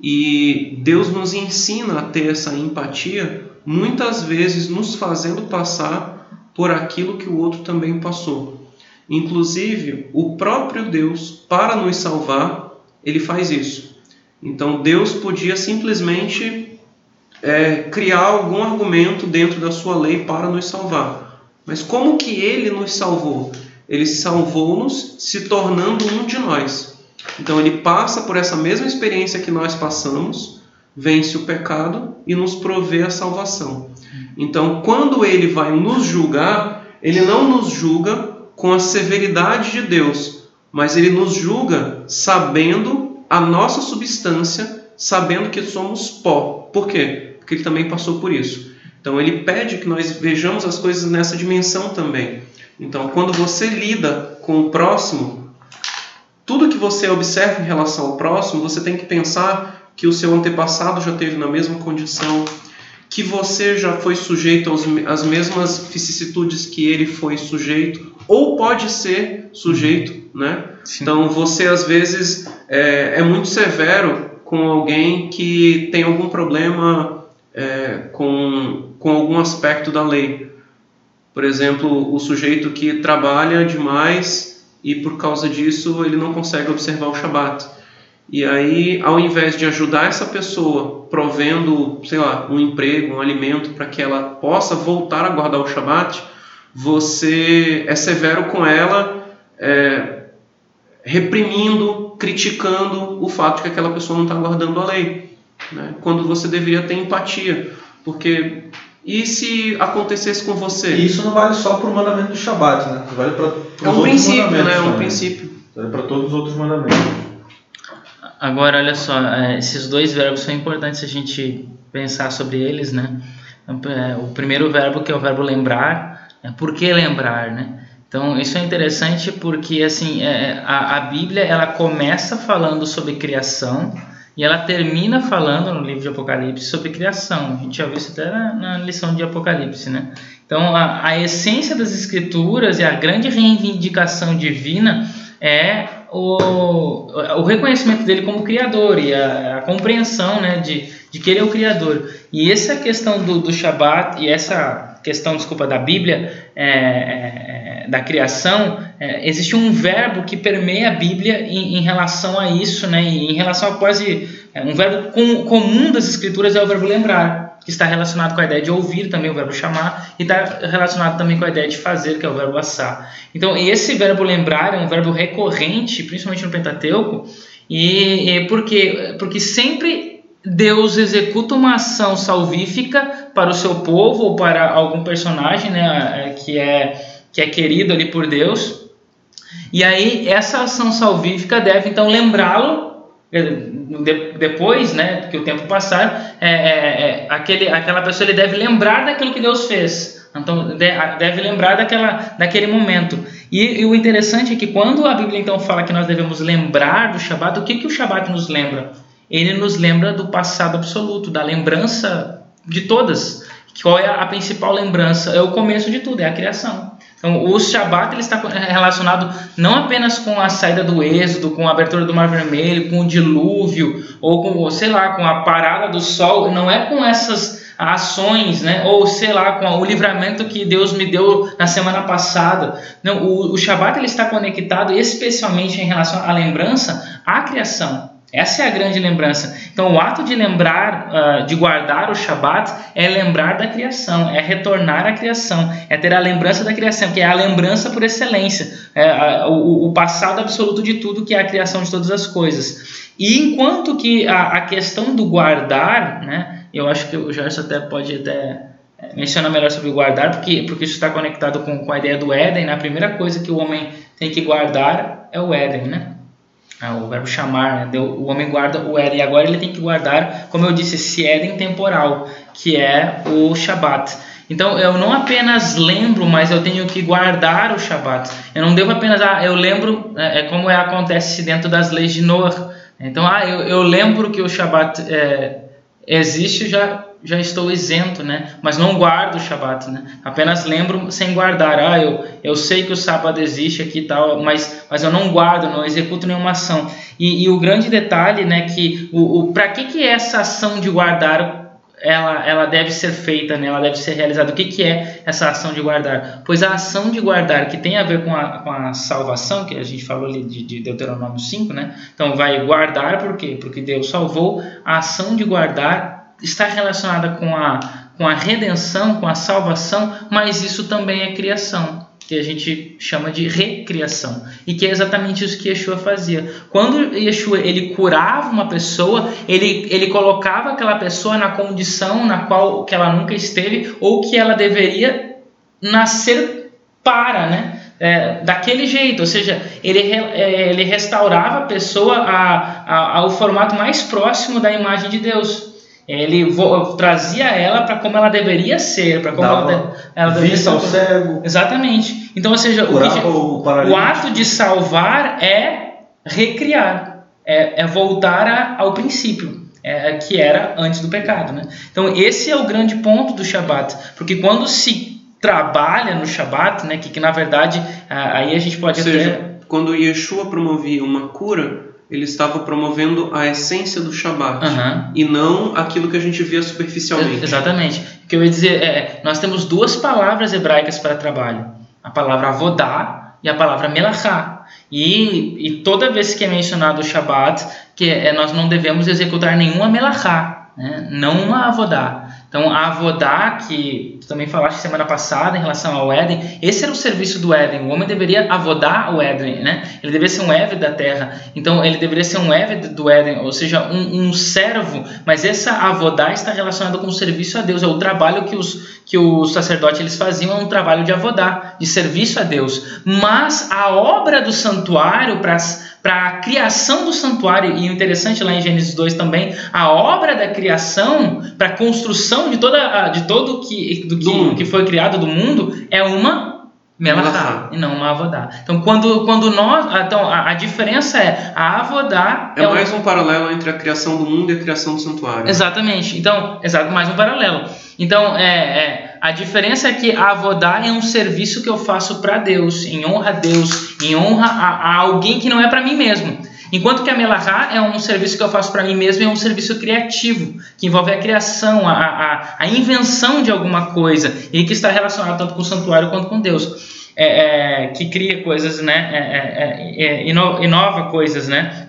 E Deus nos ensina a ter essa empatia, muitas vezes nos fazendo passar por aquilo que o outro também passou. Inclusive, o próprio Deus, para nos salvar, ele faz isso. Então, Deus podia simplesmente é, criar algum argumento dentro da sua lei para nos salvar. Mas como que ele nos salvou? Ele salvou-nos se tornando um de nós. Então ele passa por essa mesma experiência que nós passamos, vence o pecado e nos provê a salvação. Então, quando ele vai nos julgar, ele não nos julga com a severidade de Deus, mas ele nos julga sabendo a nossa substância, sabendo que somos pó. Por quê? Porque ele também passou por isso. Então ele pede que nós vejamos as coisas nessa dimensão também. Então, quando você lida com o próximo, tudo que você observa em relação ao próximo, você tem que pensar que o seu antepassado já teve na mesma condição, que você já foi sujeito aos, às mesmas vicissitudes que ele foi sujeito, ou pode ser sujeito, né? Sim. Então você às vezes é, é muito severo com alguém que tem algum problema é, com, com algum aspecto da lei. Por exemplo, o sujeito que trabalha demais e por causa disso ele não consegue observar o Shabat. E aí, ao invés de ajudar essa pessoa provendo, sei lá, um emprego, um alimento para que ela possa voltar a guardar o Shabat, você é severo com ela, é, reprimindo, criticando o fato de que aquela pessoa não está guardando a lei, né? quando você deveria ter empatia, porque e se acontecesse com você? E isso não vale só para o mandamento do Shabat, né? Vale para é um princípio, né? É um princípio. Vale para todos os outros mandamentos. Agora, olha só, é, esses dois verbos são importantes a gente pensar sobre eles, né? É, o primeiro verbo, que é o verbo lembrar, é por que lembrar, né? Então, isso é interessante porque, assim, é, a, a Bíblia, ela começa falando sobre criação e ela termina falando no livro de Apocalipse sobre criação. A gente já viu isso até na, na lição de Apocalipse, né? Então, a, a essência das Escrituras e a grande reivindicação divina é o, o reconhecimento dele como criador e a, a compreensão né, de, de que ele é o criador. E essa questão do, do Shabat e essa questão, desculpa, da Bíblia, é, é, da criação, é, existe um verbo que permeia a Bíblia em, em relação a isso, né, em relação a quase é, um verbo com, comum das Escrituras é o verbo lembrar que está relacionado com a ideia de ouvir, também o verbo chamar, e está relacionado também com a ideia de fazer, que é o verbo assar. Então, esse verbo lembrar é um verbo recorrente, principalmente no Pentateuco, e, e porque, porque sempre Deus executa uma ação salvífica para o seu povo ou para algum personagem né, que, é, que é querido ali por Deus, e aí essa ação salvífica deve então lembrá-lo depois, né, que o tempo passar, é, é, é, aquele, aquela pessoa ele deve lembrar daquilo que Deus fez. Então deve lembrar daquela, daquele momento. E, e, o interessante é que quando a Bíblia então fala que nós devemos lembrar do Shabat, o que, que o Shabat nos lembra? Ele nos lembra do passado absoluto, da lembrança de todas. Qual é a principal lembrança? É o começo de tudo, é a criação. Então, o Shabat ele está relacionado não apenas com a saída do êxodo, com a abertura do Mar Vermelho, com o dilúvio, ou com, sei lá, com a parada do sol, não é com essas ações, né? ou sei lá, com o livramento que Deus me deu na semana passada. Não, o, o Shabat ele está conectado especialmente em relação à lembrança à criação. Essa é a grande lembrança. Então, o ato de lembrar, uh, de guardar o Shabat, é lembrar da criação, é retornar à criação, é ter a lembrança da criação, que é a lembrança por excelência, é o, passado absoluto de tudo, que é a criação de todas as coisas. E enquanto que a, a questão do guardar, né, eu acho que o Gerson até pode até é, mencionar melhor sobre o guardar, porque, porque isso está conectado com, com a ideia do Éden. Né? A primeira coisa que o homem tem que guardar é o Éden, né? É o verbo chamar, né? o homem guarda o Éden. Agora ele tem que guardar, como eu disse, esse Éden temporal, que é o Shabat. Então eu não apenas lembro, mas eu tenho que guardar o Shabat. Eu não devo apenas, ah, eu lembro, é, é como é, acontece dentro das leis de Noah. Então, ah, eu, eu lembro que o Shabat é, existe, já já estou isento, né? Mas não guardo o Shabat, né? Apenas lembro sem guardar. Ah, eu, eu sei que o sábado existe aqui e tal, mas, mas eu não guardo, não executo nenhuma ação. E, e o grande detalhe, né, que o, o para que que essa ação de guardar ela, ela deve ser feita, né? ela deve ser realizada. O que, que é essa ação de guardar? Pois a ação de guardar, que tem a ver com a, com a salvação, que a gente falou ali de, de Deuteronômio 5, né? Então vai guardar, por quê? Porque Deus salvou. A ação de guardar está relacionada com a, com a redenção, com a salvação, mas isso também é criação, que a gente chama de recriação, e que é exatamente isso que Yeshua fazia. Quando Yeshua ele curava uma pessoa, ele, ele colocava aquela pessoa na condição na qual que ela nunca esteve ou que ela deveria nascer para, né? É, daquele jeito, ou seja, ele, é, ele restaurava a pessoa a, a, ao formato mais próximo da imagem de Deus ele trazia ela para como ela deveria ser, para como Dava ela, ela deveria vista ao cego. Exatamente. Então, ou seja, o, que, o, o, ato de salvar é recriar, é, é voltar a, ao princípio. é, que era antes do pecado. Né? Então, esse é o grande ponto do Shabat, porque quando se trabalha no Shabat, né, que, que na verdade aí a gente pode Ou seja, até quando Yeshua promovia uma cura, ele estava promovendo a essência do Shabat Aham. e não aquilo que a gente via superficialmente. Exatamente. O que eu ia dizer é, nós temos duas palavras hebraicas para trabalho. A palavra avodá e a palavra melachá. E, e toda vez que é mencionado o Shabat, que é, nós não devemos executar nenhuma melachá, né? não uma avodá. Então, a avodá, que tu também falaste semana passada em relação ao Éden, esse era o serviço do Éden. O homem deveria avodar o Éden, né? Ele deveria ser um Eved da terra. Então, ele deveria ser um Eved do Éden, ou seja, um, um servo. Mas essa avodá está relacionada com o serviço a Deus. É o trabalho que os, que os sacerdotes eles faziam, é um trabalho de avodá, de serviço a Deus. Mas a obra do santuário para para a criação do santuário, e o interessante lá em Gênesis 2 também, a obra da criação, para a construção de, toda, a- de todo que, do Do que, mundo. que foi criado do mundo, é uma melachá, Melachá. e não uma avodá. Então, quando, quando nós. Então, a, a diferença é a avodá É um- mais um paralelo entre a criação do mundo e a criação do santuário. Exatamente. Então, exato, mais um paralelo. Então, é, é, a diferença é que a avodá é um serviço que eu faço para Deus, em honra a Deus, em honra a, a alguém que não é para mim mesmo. Enquanto que a melahá é um serviço que eu faço para mim mesmo, é um serviço criativo, que envolve a criação, a, a, a invenção de alguma coisa, e que está relacionado tanto com o santuário quanto com Deus. É, é, que cria coisas, né? É, é, é, ino- inova coisas, né?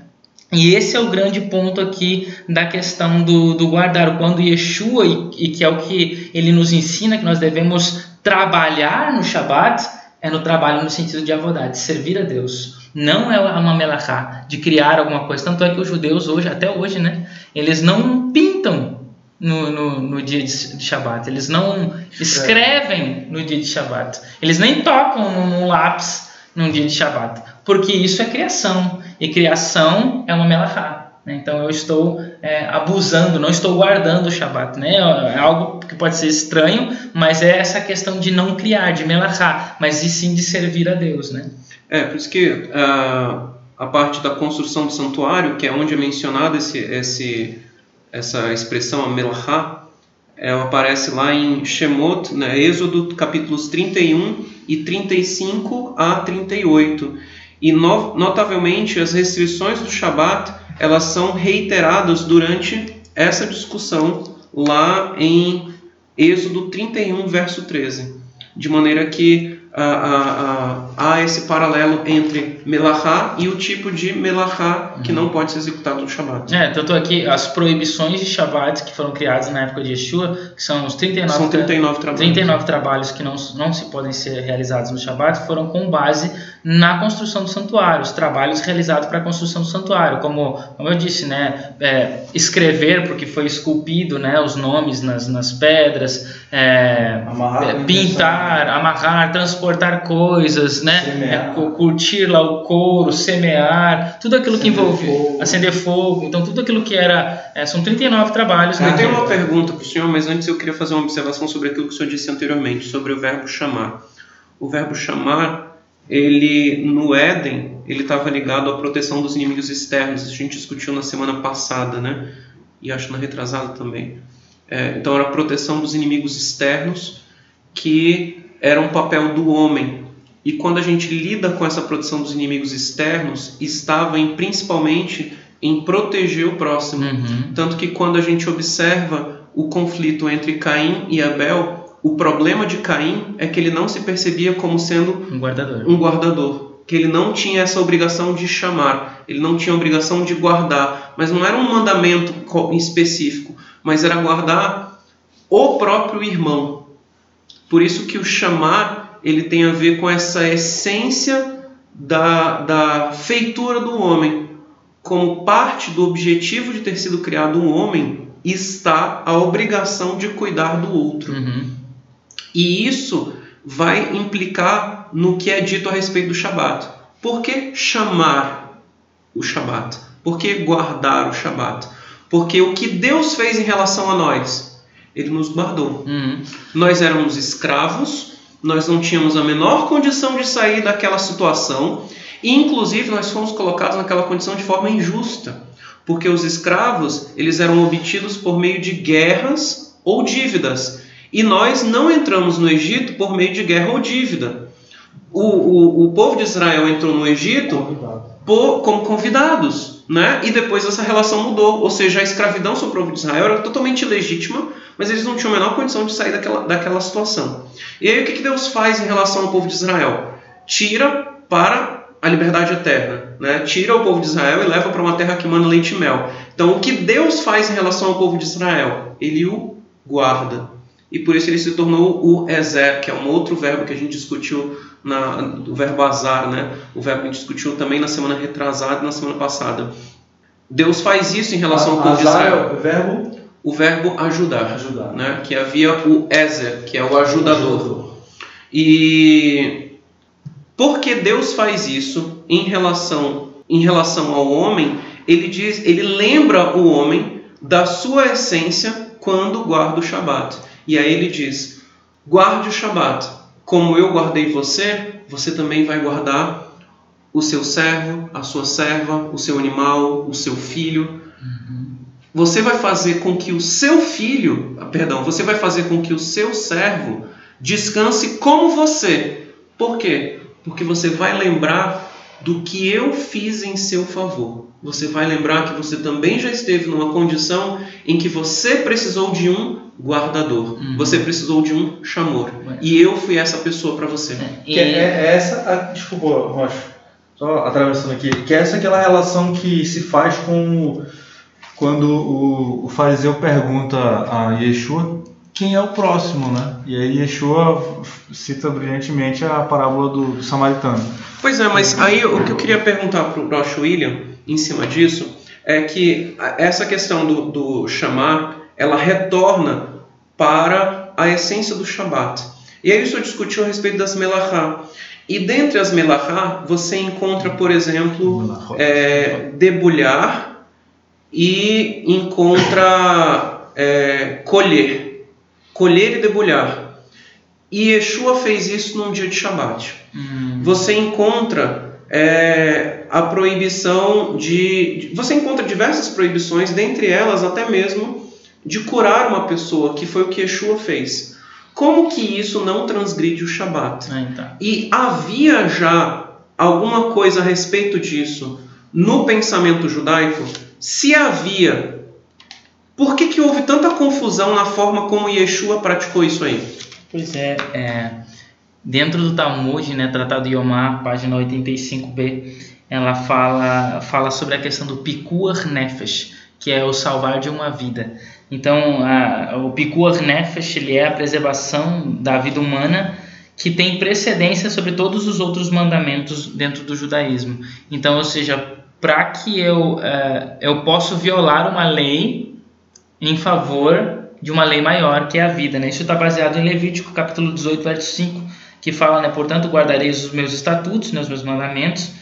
E esse é o grande ponto aqui da questão do, do guardar. Quando Yeshua, e, e que é o que ele nos ensina, que nós devemos trabalhar no Shabat, é no trabalho no sentido de avodá, de servir a Deus. Não é uma melachá, de criar alguma coisa. Tanto é que os judeus hoje, até hoje, né, eles não pintam no, no, no dia de, de Shabat. Eles não escrevem no dia de Shabat. Eles nem tocam num lápis num dia de Shabat. Porque isso é criação. E criação é uma melachá. né? Então eu estou é, abusando, não estou guardando o Shabat. Né? É algo que pode ser estranho, mas é essa questão de não criar, de melachá, mas e sim de servir a Deus. Né? É, por isso que ah, a parte da construção do santuário, que é onde é mencionada esse, esse, essa expressão, a melachá, ela aparece lá em Shemot, né, Êxodo capítulos 31 e 35 a 38. E no- notavelmente as restrições do Shabat, elas são reiteradas durante essa discussão lá em Êxodo 31, verso 13. De maneira que ah, ah, ah, há esse paralelo entre melachá e o tipo de melachá que não pode ser executado no Shabat. É, tanto aqui as proibições de Shabat que foram criadas na época de Yeshua, que são os 39, São 39 trabalhos. 39 trabalhos que não, não se podem ser realizados no Shabat foram com base na construção do santuário, os trabalhos realizados para a construção do santuário, como, como eu disse, né, é, escrever, porque foi esculpido né, os nomes nas, nas pedras, é, Amarrar é, pintar, amarrar, transportar coisas, né, é, cu- curtir lá o couro, semear, tudo aquilo que Acender envolve fogo. acender fogo, então tudo aquilo que era, é, são 39 trabalhos. né, Eu tenho que- uma pergunta para o senhor, mas antes eu queria fazer uma observação sobre aquilo que o senhor disse anteriormente, sobre o verbo chamar. O verbo chamar, ele no Éden, ele estava ligado à proteção dos inimigos externos. A gente discutiu na semana passada, né? E acho na retrasada também. É, então era a proteção dos inimigos externos, que era um papel do homem. E quando a gente lida com essa proteção dos inimigos externos, estava em principalmente em proteger o próximo. Uhum. Tanto que quando a gente observa o conflito entre Caim e Abel, o problema de Caim é que ele não se percebia como sendo Um guardador. um guardador, que ele não tinha essa obrigação de chamar, ele não tinha a obrigação de guardar, mas não era um mandamento co- específico, mas era guardar o próprio irmão. Por isso que o chamar ele tem a ver com essa essência da, da feitura do homem. Como parte do objetivo de ter sido criado um homem, está a obrigação de cuidar do outro. Uhum. E isso vai implicar no que é dito a respeito do Shabat. Por que chamar o Shabat? Por que guardar o Shabat? Porque o que Deus fez em relação a nós, Ele nos guardou. Uhum. Nós éramos escravos, nós não tínhamos a menor condição de sair daquela situação, e inclusive nós fomos colocados naquela condição de forma injusta. Porque os escravos, eles eram obtidos por meio de guerras ou dívidas. E nós não entramos no Egito por meio de guerra ou dívida. O, o, o povo de Israel entrou no Egito por, como convidados, né? E depois essa relação mudou, ou seja, a escravidão sobre o povo de Israel era totalmente legítima, mas eles não tinham a menor condição de sair daquela, daquela situação. E aí o que, que Deus faz em relação ao povo de Israel? Tira para a liberdade eterna, né? Tira o povo de Israel e leva para uma terra que manda leite e mel. Então o que Deus faz em relação ao povo de Israel? Ele o guarda. E por isso ele se tornou o Ezer, que é um outro verbo que a gente discutiu na, o verbo azar, né? O verbo que a gente discutiu também na semana retrasada e na semana passada. Deus faz isso em relação ao povo de Azar Israel. é o verbo O verbo ajudar, Ajudar. né? Que havia o Ezer, que é o ajudador. E por que Deus faz isso em relação em relação ao homem? Ele diz, ele lembra o homem da sua essência quando guarda o Shabat. E aí ele diz: guarde o Shabat, como eu guardei você, você também vai guardar o seu servo, a sua serva, o seu animal, o seu filho. Você vai fazer com que o seu filho, ah, perdão, você vai fazer com que o seu servo descanse como você. Por quê? Porque você vai lembrar do que eu fiz em seu favor. Você vai lembrar que você também já esteve numa condição em que você precisou de um guardador. Uhum. Você precisou de um chamor. E eu fui essa pessoa para você. E- Que é, é essa, a, desculpa, Rocha, só atravessando aqui, que essa é aquela relação que se faz com quando o, o fariseu pergunta a Yeshua quem é o próximo, né? E aí Yeshua cita brilhantemente a parábola do, do samaritano. Pois é, mas aí o que eu queria perguntar para o Rosh William em cima disso é que essa questão do, do chamar, ela retorna para a essência do Shabat. E aí o senhor discutiu a respeito das melachá. E dentre as melachá, você encontra, por exemplo, é, debulhar e encontra é, colher. Colher e debulhar. E Yeshua fez isso num dia de Shabat Hum, você encontra é, a proibição de, Você encontra diversas proibições, dentre elas até mesmo de curar uma pessoa, que foi o que Yeshua fez. Como que isso não transgride o Shabat? ah, então. E havia já alguma coisa a respeito disso no pensamento judaico? Se havia, por que, que houve tanta confusão na forma como Yeshua praticou isso aí? Pois é, é, dentro do Talmud, né, Tratado Yomar, página 85b, ela fala, fala sobre a questão do Pikuar Nefesh, que é o salvar de uma vida. Então, a, o Pikuar Nefesh ele é a preservação da vida humana que tem precedência sobre todos os outros mandamentos dentro do judaísmo. Então, ou seja, para que eu, eh, eu possa violar uma lei em favor de uma lei maior que é a vida. Né? Isso está baseado em Levítico capítulo 18, verso 5, que fala, né, portanto, guardareis os meus estatutos, né, os meus mandamentos.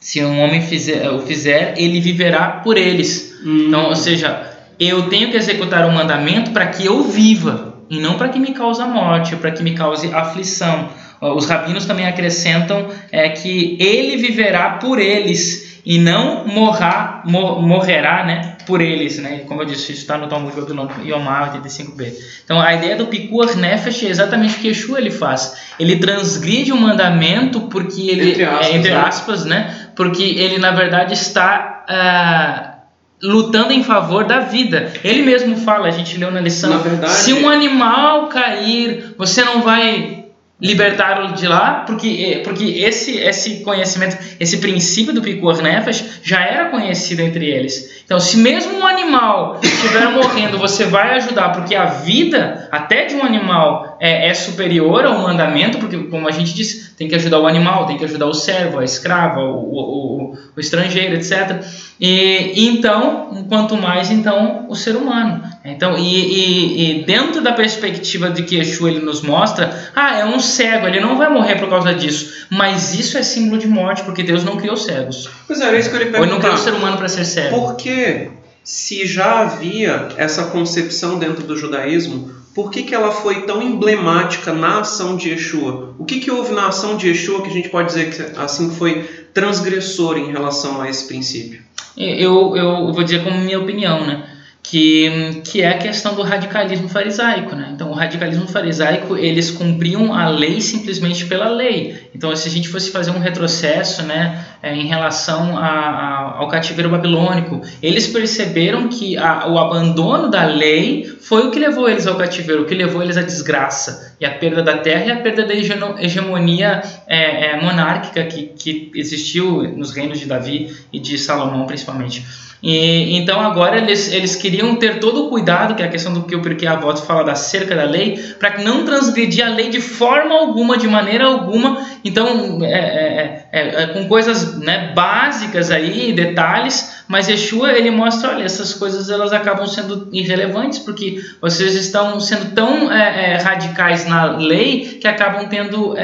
Se um homem fizer, o fizer, ele viverá por eles. Então, ou seja, eu tenho que executar um mandamento para que eu viva e não para que me cause a morte, para que me cause aflição. Os rabinos também acrescentam é que ele viverá por eles e não morrá, mo- morrerá, né, por eles, né? Como eu disse, isso está no Talmud Babilônico Yomar 85b. Então, a ideia do Pikuar Nefesh é exatamente o que Yeshua ele faz. Ele transgride um mandamento porque ele Entre aspas, é, entre né? aspas, né? Porque ele na verdade está ah, lutando em favor da vida. Ele mesmo fala, a gente leu na lição, Na verdade- se um animal cair, você não vai libertá-lo de lá, porque porque esse esse conhecimento, esse princípio do Pikuar Nefesh já era conhecido entre eles. Então, se mesmo um animal estiver morrendo, você vai ajudar, porque a vida até de um animal é, é superior ao mandamento, porque como a gente disse, tem que ajudar o animal, tem que ajudar o servo, a escrava, o, o, o, o estrangeiro, etc. E então, quanto mais então o ser humano. Então, e, e- e dentro da perspectiva de que Yeshua ele nos mostra, ah, é um cego, ele não vai morrer por causa disso. Mas isso é símbolo de morte, porque Deus não criou cegos. Pois é, era isso que eu ia Ou ele não criou o ser humano para ser cego. Por que, se já havia essa concepção dentro do judaísmo, por que, que ela foi tão emblemática na ação de Yeshua? O que, que houve na ação de Yeshua que a gente pode dizer que assim foi transgressor em relação a esse princípio? Eu, eu vou dizer como minha opinião, né? Que, que é a questão do radicalismo farisaico, né? Então, o radicalismo farisaico, eles cumpriam a lei simplesmente pela lei. Então, se a gente fosse fazer um retrocesso, né, é, em relação a, a, ao cativeiro babilônico, eles perceberam que a, o abandono da lei foi o que levou eles ao cativeiro, o que levou eles à desgraça e a perda da terra e a perda da hegemonia é, é, monárquica que, que existiu nos reinos de Davi e de Salomão, principalmente. E, então agora eles, eles queriam ter todo o cuidado, que é a questão do que o porque a voto fala da cerca da lei, para não transgredir a lei de forma alguma, de maneira alguma. Então, é, é, é, é, com coisas né, básicas aí, detalhes, mas Yeshua ele mostra, olha, essas coisas elas acabam sendo irrelevantes, porque vocês estão sendo tão é, é, radicais na lei que acabam tendo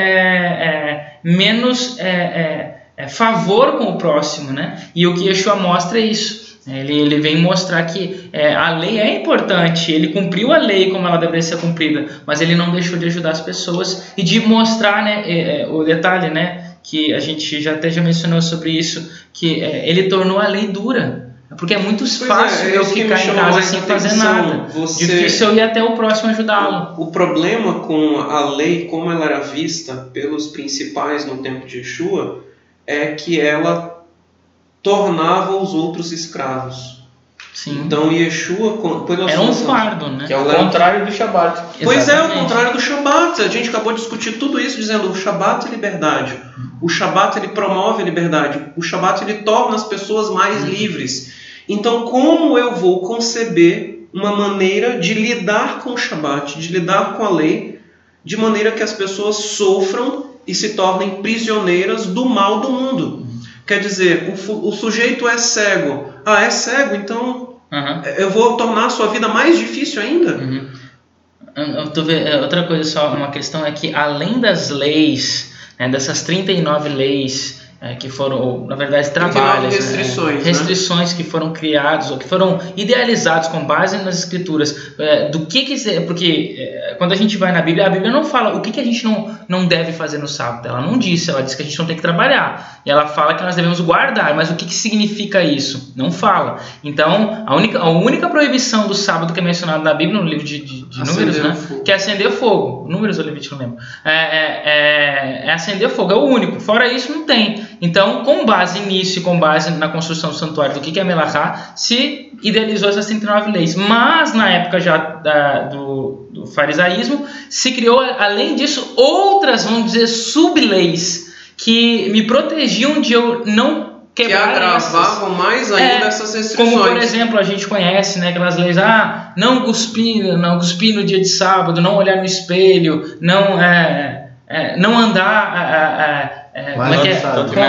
menos favor com o próximo, né? E o que Yeshua mostra é isso. Ele, ele vem mostrar que é, a lei é importante, ele cumpriu a lei como ela deveria ser cumprida, mas ele não deixou de ajudar as pessoas e de mostrar né, é, é, o detalhe, né, que a gente já até já mencionou sobre isso, que é, ele tornou a lei dura. Porque é muito fácil é, é eu ficar em casa sem fazer nada. Você- Difícil eu ir até o próximo ajudá-lo. O problema com a lei, como ela era vista pelos principais no tempo de Yeshua, é que ela tornava os outros escravos. Sim. Então Yeshua, é um fardo, né? Que é o contrário do Shabat. Pois é, Exatamente. o contrário do Shabat. A gente acabou de discutir tudo isso dizendo o Shabat é liberdade. O Shabat ele promove a liberdade. O Shabat ele torna as pessoas mais livres. Então, como eu vou conceber uma maneira de lidar com o Shabat, de lidar com a lei, de maneira que as pessoas sofram e se tornem prisioneiras do mal do mundo? Quer dizer, o, o sujeito é cego. Ah, é cego, então Aham. eu vou tornar a sua vida mais difícil ainda? Uhum. Eu- eu tô ve- é, Outra coisa só, uma questão é que além das leis, né, dessas 39 leis é, que foram, ou, na verdade, 39 trabalhos, restrições, né, né? restrições que foram criados ou que foram idealizados com base nas escrituras, é, do que que porque é, quando a gente vai na Bíblia, a Bíblia não fala o que que a gente não, não deve fazer no sábado, ela não disse, ela diz que a gente não tem que trabalhar, e ela fala que nós devemos guardar, mas o que que significa isso? Não fala. Então, a única, a única proibição do sábado que é mencionada na Bíblia, no livro de, de, de números, né? fogo. Que é acender fogo. Números ou Levítico, não lembro. É, é, é, é acender fogo, é o único. Fora isso, não tem. Então, com base nisso e com base na construção do santuário do que que é Melachá, se idealizou essas 39 leis. Mas, na época já da- do, do farisaísmo, se criou, além disso, outras, vamos dizer, sub-leis que me protegiam de eu não que quebrar essas. agravavam mais ainda É, essas restrições. Como, por exemplo, a gente conhece né, aquelas leis, ah, não cuspir, não cuspir no dia de sábado, não olhar no espelho, não, é, é, não andar, é, como é que é?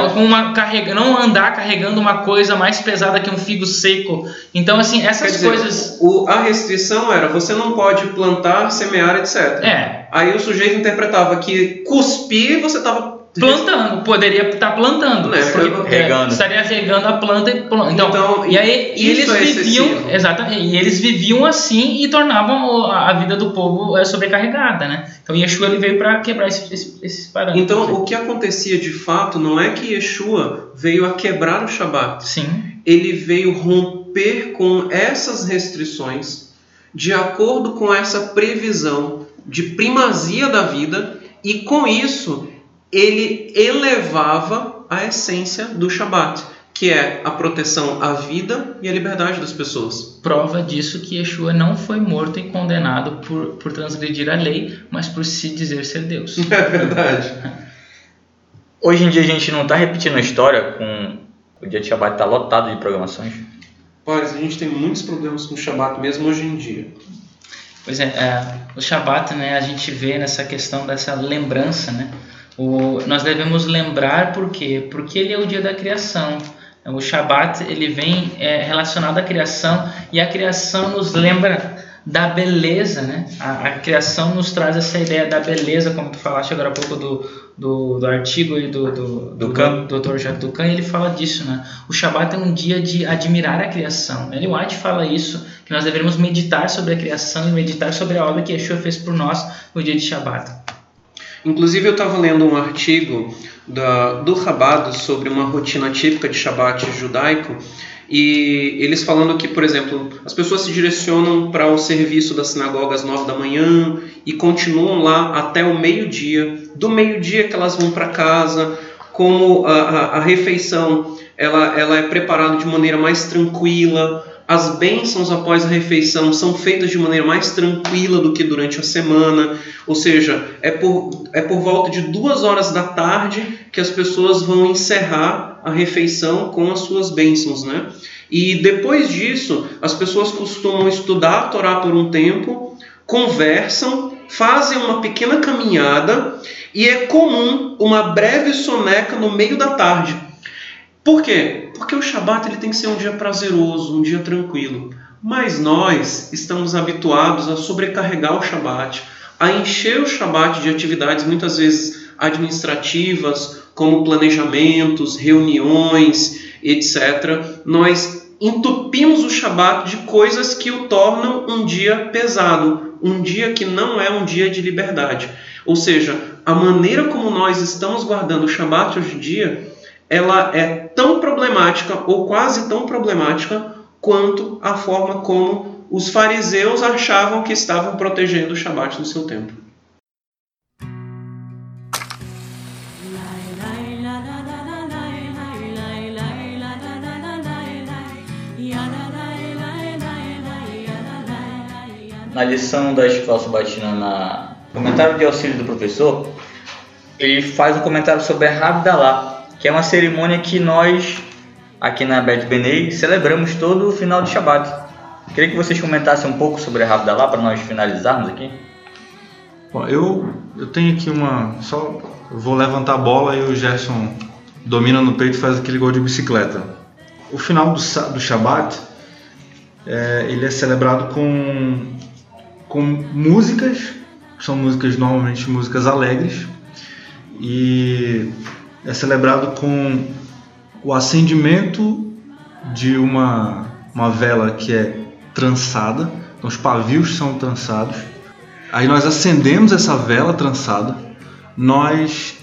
Com, com uma carrega, não andar carregando uma coisa mais pesada que um figo seco. Então, assim, essas dizer, coisas. o- a restrição era você não pode plantar, semear, etc. É, Aí o sujeito interpretava que cuspir você estava plantando, poderia estar plantando, Né, porque regando. é, estaria regando a planta e planta. Então, Então, e aí isso eles é viviam, excessivo. exatamente, e eles viviam assim e tornavam a vida do povo é, sobrecarregada, né? Então Yeshua ele veio para quebrar esse- esse- esses parâmetros. Então, o que acontecia de fato não é que Yeshua veio a quebrar o Shabat. sim, Ele veio romper com essas restrições de acordo com essa previsão de primazia da vida e com isso ele elevava a essência do Shabat, que é a proteção à vida e à liberdade das pessoas. prova disso que Yeshua não foi morto e condenado por, por transgredir a lei, mas por se dizer ser Deus. É verdade. Hoje em dia a gente não tá repetindo a história com o dia de Shabbat tá lotado de programações. Olha, a gente tem muitos problemas com o Shabat mesmo hoje em dia. Pois é, é, o Shabat, né, a gente vê nessa questão dessa lembrança, né? O, nós devemos lembrar por quê? Porque ele é o dia da criação. O Shabat ele vem é, relacionado à criação e a criação nos lembra da beleza, né? A, a criação nos traz essa ideia da beleza, como tu falaste agora há pouco do, do, do artigo aí do, do, do, Ducan. do Dr. Jacques Ducan, ele fala disso, né? O Shabat é um dia de admirar a criação. Ellen White fala isso, que nós devemos meditar sobre a criação e meditar sobre a obra que Yeshua fez por nós no dia de Shabat. Inclusive, eu estava lendo um artigo da, do Rabado sobre uma rotina típica de Shabat judaico E eles falando que, por exemplo, as pessoas se direcionam para o serviço da sinagoga às nove da manhã e continuam lá até o meio-dia. Do meio-dia que elas vão para casa, como a, a, a refeição ela, ela é preparada de maneira mais tranquila, as bênçãos após a refeição são feitas de maneira mais tranquila do que durante a semana, ou seja, é por, é por volta de duas horas da tarde que as pessoas vão encerrar a refeição com as suas bênçãos, né? E depois disso, as pessoas costumam estudar a Torá por um tempo, conversam, fazem uma pequena caminhada e é comum uma breve soneca no meio da tarde. Por quê? Porque o Shabat ele tem que ser um dia prazeroso, um dia tranquilo. Mas nós estamos habituados a sobrecarregar o Shabat, a encher o Shabat de atividades muitas vezes administrativas, como planejamentos, reuniões, etc. Nós entupimos o Shabat de coisas que o tornam um dia pesado, um dia que não é um dia de liberdade. Ou seja, a maneira como nós estamos guardando o Shabat hoje em dia ela é tão problemática ou quase tão problemática quanto a forma como os fariseus achavam que estavam protegendo o Shabat no seu tempo. Na lição da escola sabatina, na comentário de auxílio do professor, ele faz um comentário sobre a Rabdalá, que é uma cerimônia que nós, aqui na Bet Benei, celebramos todo o final de Shabat. Queria que vocês comentassem um pouco sobre a Havdalah para nós finalizarmos aqui. Bom, eu, eu tenho aqui uma. Só vou levantar a bola e o Gerson domina no peito e faz aquele gol de bicicleta. O final do, do é, ele é celebrado com, com músicas, são músicas normalmente músicas alegres, e é celebrado com o acendimento de uma, uma vela que é trançada, então os pavios são trançados. Aí nós acendemos essa vela trançada, nós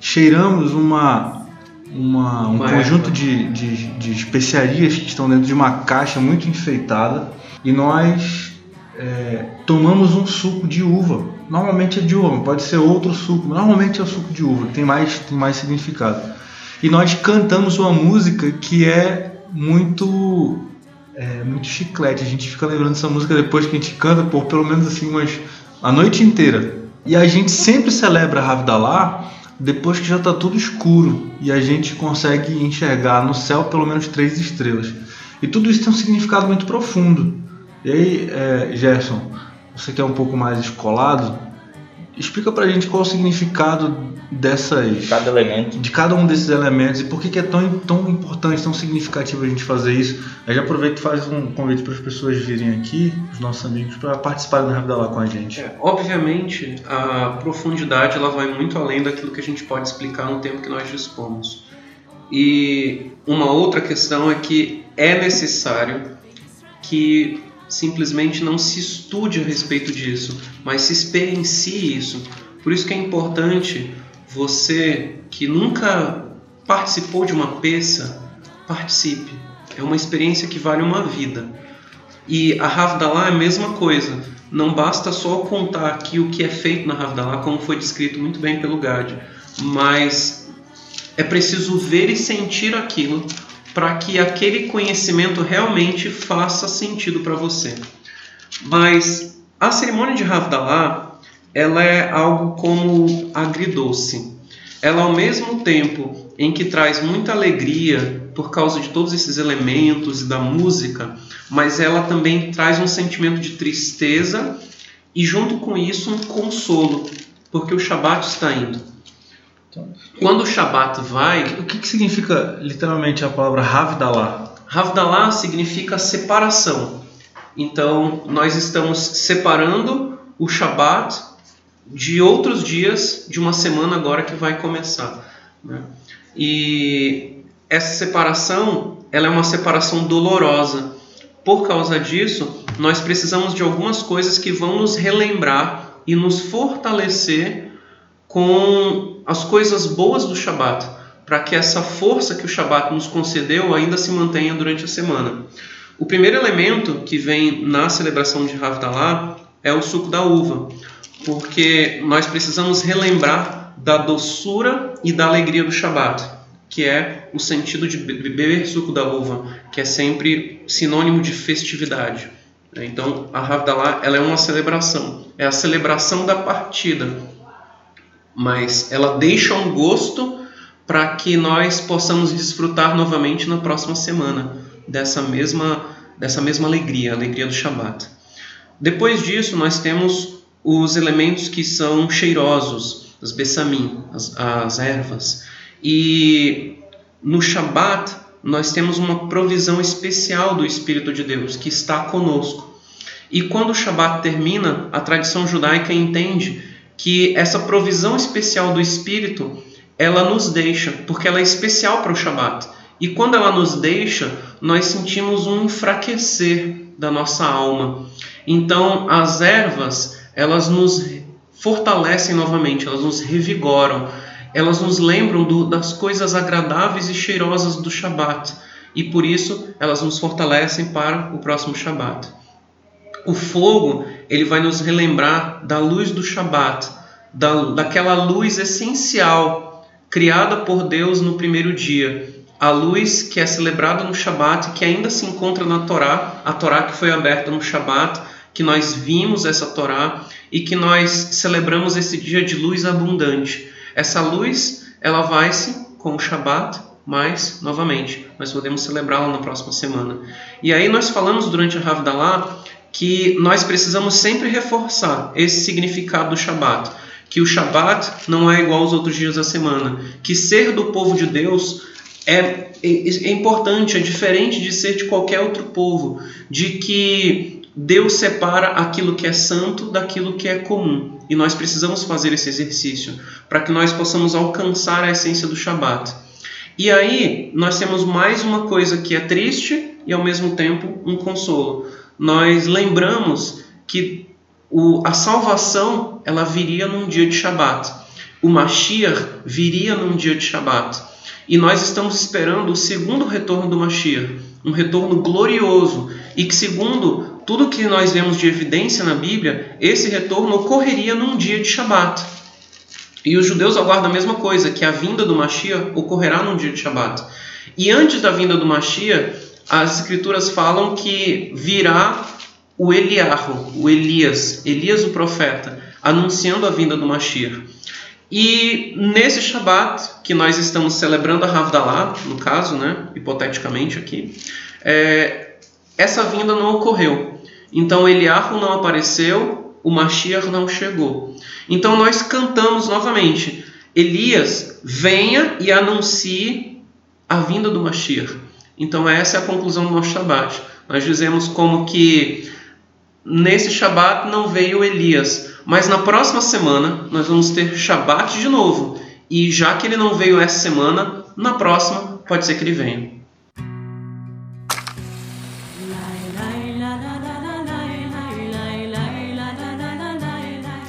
cheiramos uma, uma um conjunto de, de, de, especiarias que estão dentro de uma caixa muito enfeitada. E nós é, tomamos um suco de uva normalmente é de uva, pode ser outro suco, normalmente é o suco de uva, que tem mais, tem mais significado. E nós cantamos uma música que é muito é, muito chiclete, a gente fica lembrando dessa música depois que a gente canta por pelo menos assim umas a noite inteira. E a gente sempre celebra a Havdalah depois que já está tudo escuro e a gente consegue enxergar no céu pelo menos três estrelas. E tudo isso tem um significado muito profundo. E aí, é, Gerson, você que é um pouco mais escolado, explica pra gente qual o significado dessas. Cada elemento. De cada um desses elementos e por que, que é tão, tão importante, tão significativo a gente fazer isso. Aí já aproveita e faz um convite para as pessoas virem aqui, os nossos amigos, para participarem da Rápida lá com a gente. É, obviamente, a profundidade ela vai muito além daquilo que a gente pode explicar no tempo que nós dispomos. E uma outra questão é que é necessário que simplesmente não se estude a respeito disso, mas se experiencie isso. Por isso que é importante você que nunca participou de uma peça, participe. É uma experiência que vale uma vida. E a Havdalah é a mesma coisa. Não basta só contar aqui o que é feito na Havdalah, como foi descrito muito bem pelo Gad, mas é preciso ver e sentir aquilo para que aquele conhecimento realmente faça sentido para você. Mas a cerimônia de Havdalah, ela é algo como agridoce. Ela ao mesmo tempo em que traz muita alegria por causa de todos esses elementos e da música, mas ela também traz um sentimento de tristeza e junto com isso um consolo, porque o Shabat está indo. Quando o Shabat vai. O que, que significa literalmente a palavra Havdalah? Havdalah significa separação. Então, nós estamos separando o Shabat de outros dias de uma semana agora que vai começar. Né? E essa separação, ela é uma separação dolorosa. Por causa disso, nós precisamos de algumas coisas que vão nos relembrar e nos fortalecer com as coisas boas do Shabat, para que essa força que o Shabat nos concedeu ainda se mantenha durante a semana. O primeiro elemento que vem na celebração de Havdalah é o suco da uva, porque nós precisamos relembrar da doçura e da alegria do Shabat, que é o sentido de beber suco da uva, que é sempre sinônimo de festividade. Então, a Havdalah ela é uma celebração, é a celebração da partida, mas ela deixa um gosto para que nós possamos desfrutar novamente na próxima semana dessa mesma, dessa mesma alegria, a alegria do Shabat. Depois disso, nós temos os elementos que são cheirosos, as bessamim, as, as ervas. E no Shabat, nós temos uma provisão especial do Espírito de Deus que está conosco. E quando o Shabat termina, a tradição judaica entende que essa provisão especial do Espírito ela nos deixa, porque ela é especial para o Shabat. E quando ela nos deixa, nós sentimos um enfraquecer da nossa alma. Então, as ervas, elas nos fortalecem novamente, elas nos revigoram, elas nos lembram do, das coisas agradáveis e cheirosas do Shabat. E por isso, elas nos fortalecem para o próximo Shabat. O fogo, ele vai nos relembrar da luz do Shabat, da, daquela luz essencial criada por Deus no primeiro dia. A luz que é celebrada no Shabat, que ainda se encontra na Torá, a Torá que foi aberta no Shabat, que nós vimos essa Torá e que nós celebramos esse dia de luz abundante. Essa luz, ela vai-se com o Shabat, mas, novamente, nós podemos celebrá-la na próxima semana. E aí nós falamos durante a Havdalah que nós precisamos sempre reforçar esse significado do Shabat que o Shabat não é igual aos outros dias da semana, que ser do povo de Deus é, é, é importante, é diferente de ser de qualquer outro povo, de que Deus separa aquilo que é santo daquilo que é comum. E nós precisamos fazer esse exercício para que nós possamos alcançar a essência do Shabat. E aí nós temos mais uma coisa que é triste e ao mesmo tempo um consolo. Nós lembramos que o, a salvação ela viria num dia de Shabat. O Mashiach viria num dia de Shabat. E nós estamos esperando o segundo retorno do Mashiach, um retorno glorioso e que segundo tudo que nós vemos de evidência na Bíblia, esse retorno ocorreria num dia de Shabat. E os judeus aguardam a mesma coisa, que a vinda do Mashiach ocorrerá num dia de Shabat. E antes da vinda do Mashiach, as escrituras falam que virá o Eliarro, o Elias, Elias o profeta, anunciando a vinda do Mashiach. E nesse Shabat, que nós estamos celebrando a Havdalah, no caso, né, hipoteticamente aqui, é, essa vinda não ocorreu. Então Eliarro não apareceu, o Mashiach não chegou. Então nós cantamos novamente, Elias, venha e anuncie a vinda do Mashiach. Então essa é a conclusão do nosso Shabat. Nós dizemos como que Nesse Shabat não veio Elias, mas na próxima semana nós vamos ter Shabat de novo. E já que ele não veio essa semana, na próxima pode ser que ele venha.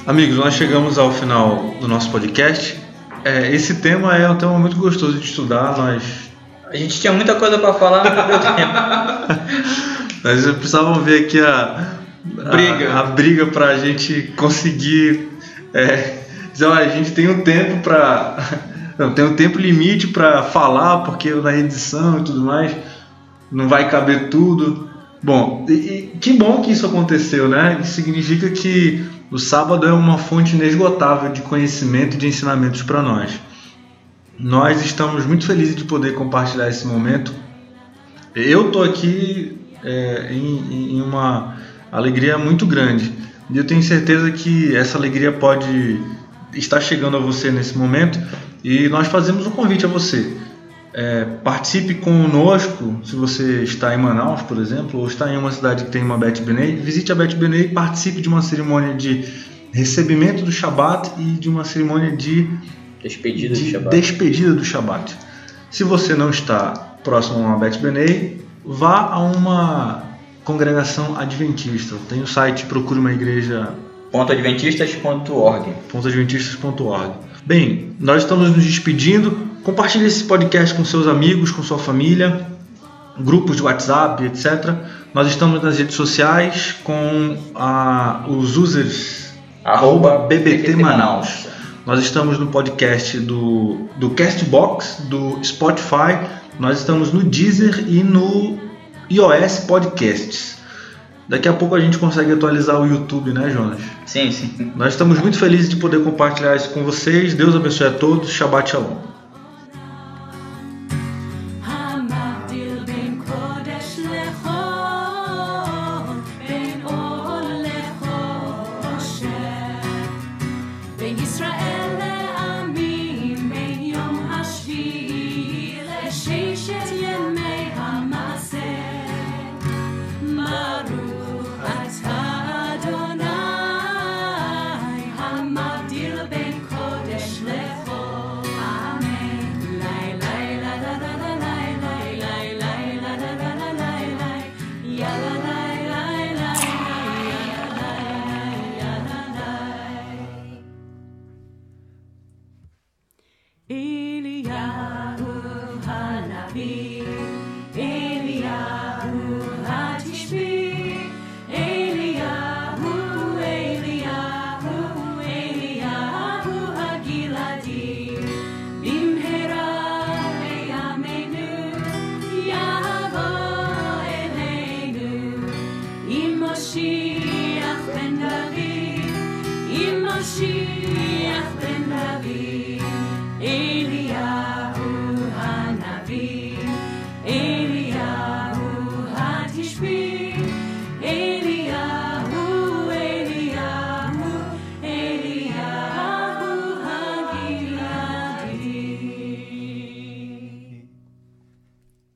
Amigos, nós chegamos ao final do nosso podcast. É, esse tema é um tema muito gostoso de estudar. Nós a gente tinha muita coisa para falar, mas não deu tempo. nós precisávamos ver aqui a briga. A, a briga para a gente conseguir é, dizer, olha, a gente tem um tempo para. Não, tem um tempo limite para falar, porque na edição e tudo mais não vai caber tudo. Bom, e, e, que bom que isso aconteceu, né? Isso significa que o sábado é uma fonte inesgotável de conhecimento e de ensinamentos para nós. Nós estamos muito felizes de poder compartilhar esse momento. Eu estou aqui é, em, em uma alegria muito grande. E eu tenho certeza que essa alegria pode estar chegando a você nesse momento e nós fazemos um convite a você. É, participe conosco, se você está em Manaus, por exemplo, ou está em uma cidade que tem uma Bet Benei, visite a Bet Benei e participe de uma cerimônia de recebimento do Shabat e de uma cerimônia de despedida, de do, Shabat. despedida do Shabat. Se você não está próximo a uma Bet Benei, vá a uma congregação adventista. Tem o site Procure uma Igreja. .adventistas.org .adventistas.org Bem, nós estamos nos despedindo. Compartilhe esse podcast com seus amigos, com sua família, grupos de WhatsApp, etc. Nós estamos nas redes sociais com a, os users arroba BBT Manaus. Nós estamos no podcast do, do Castbox, do Spotify, nós estamos no Deezer e no iOS Podcasts. Daqui a pouco a gente consegue atualizar o YouTube, né, Jonas? Sim, sim. Nós estamos muito felizes de poder compartilhar isso com vocês. Deus abençoe a todos. Shabbat Shalom.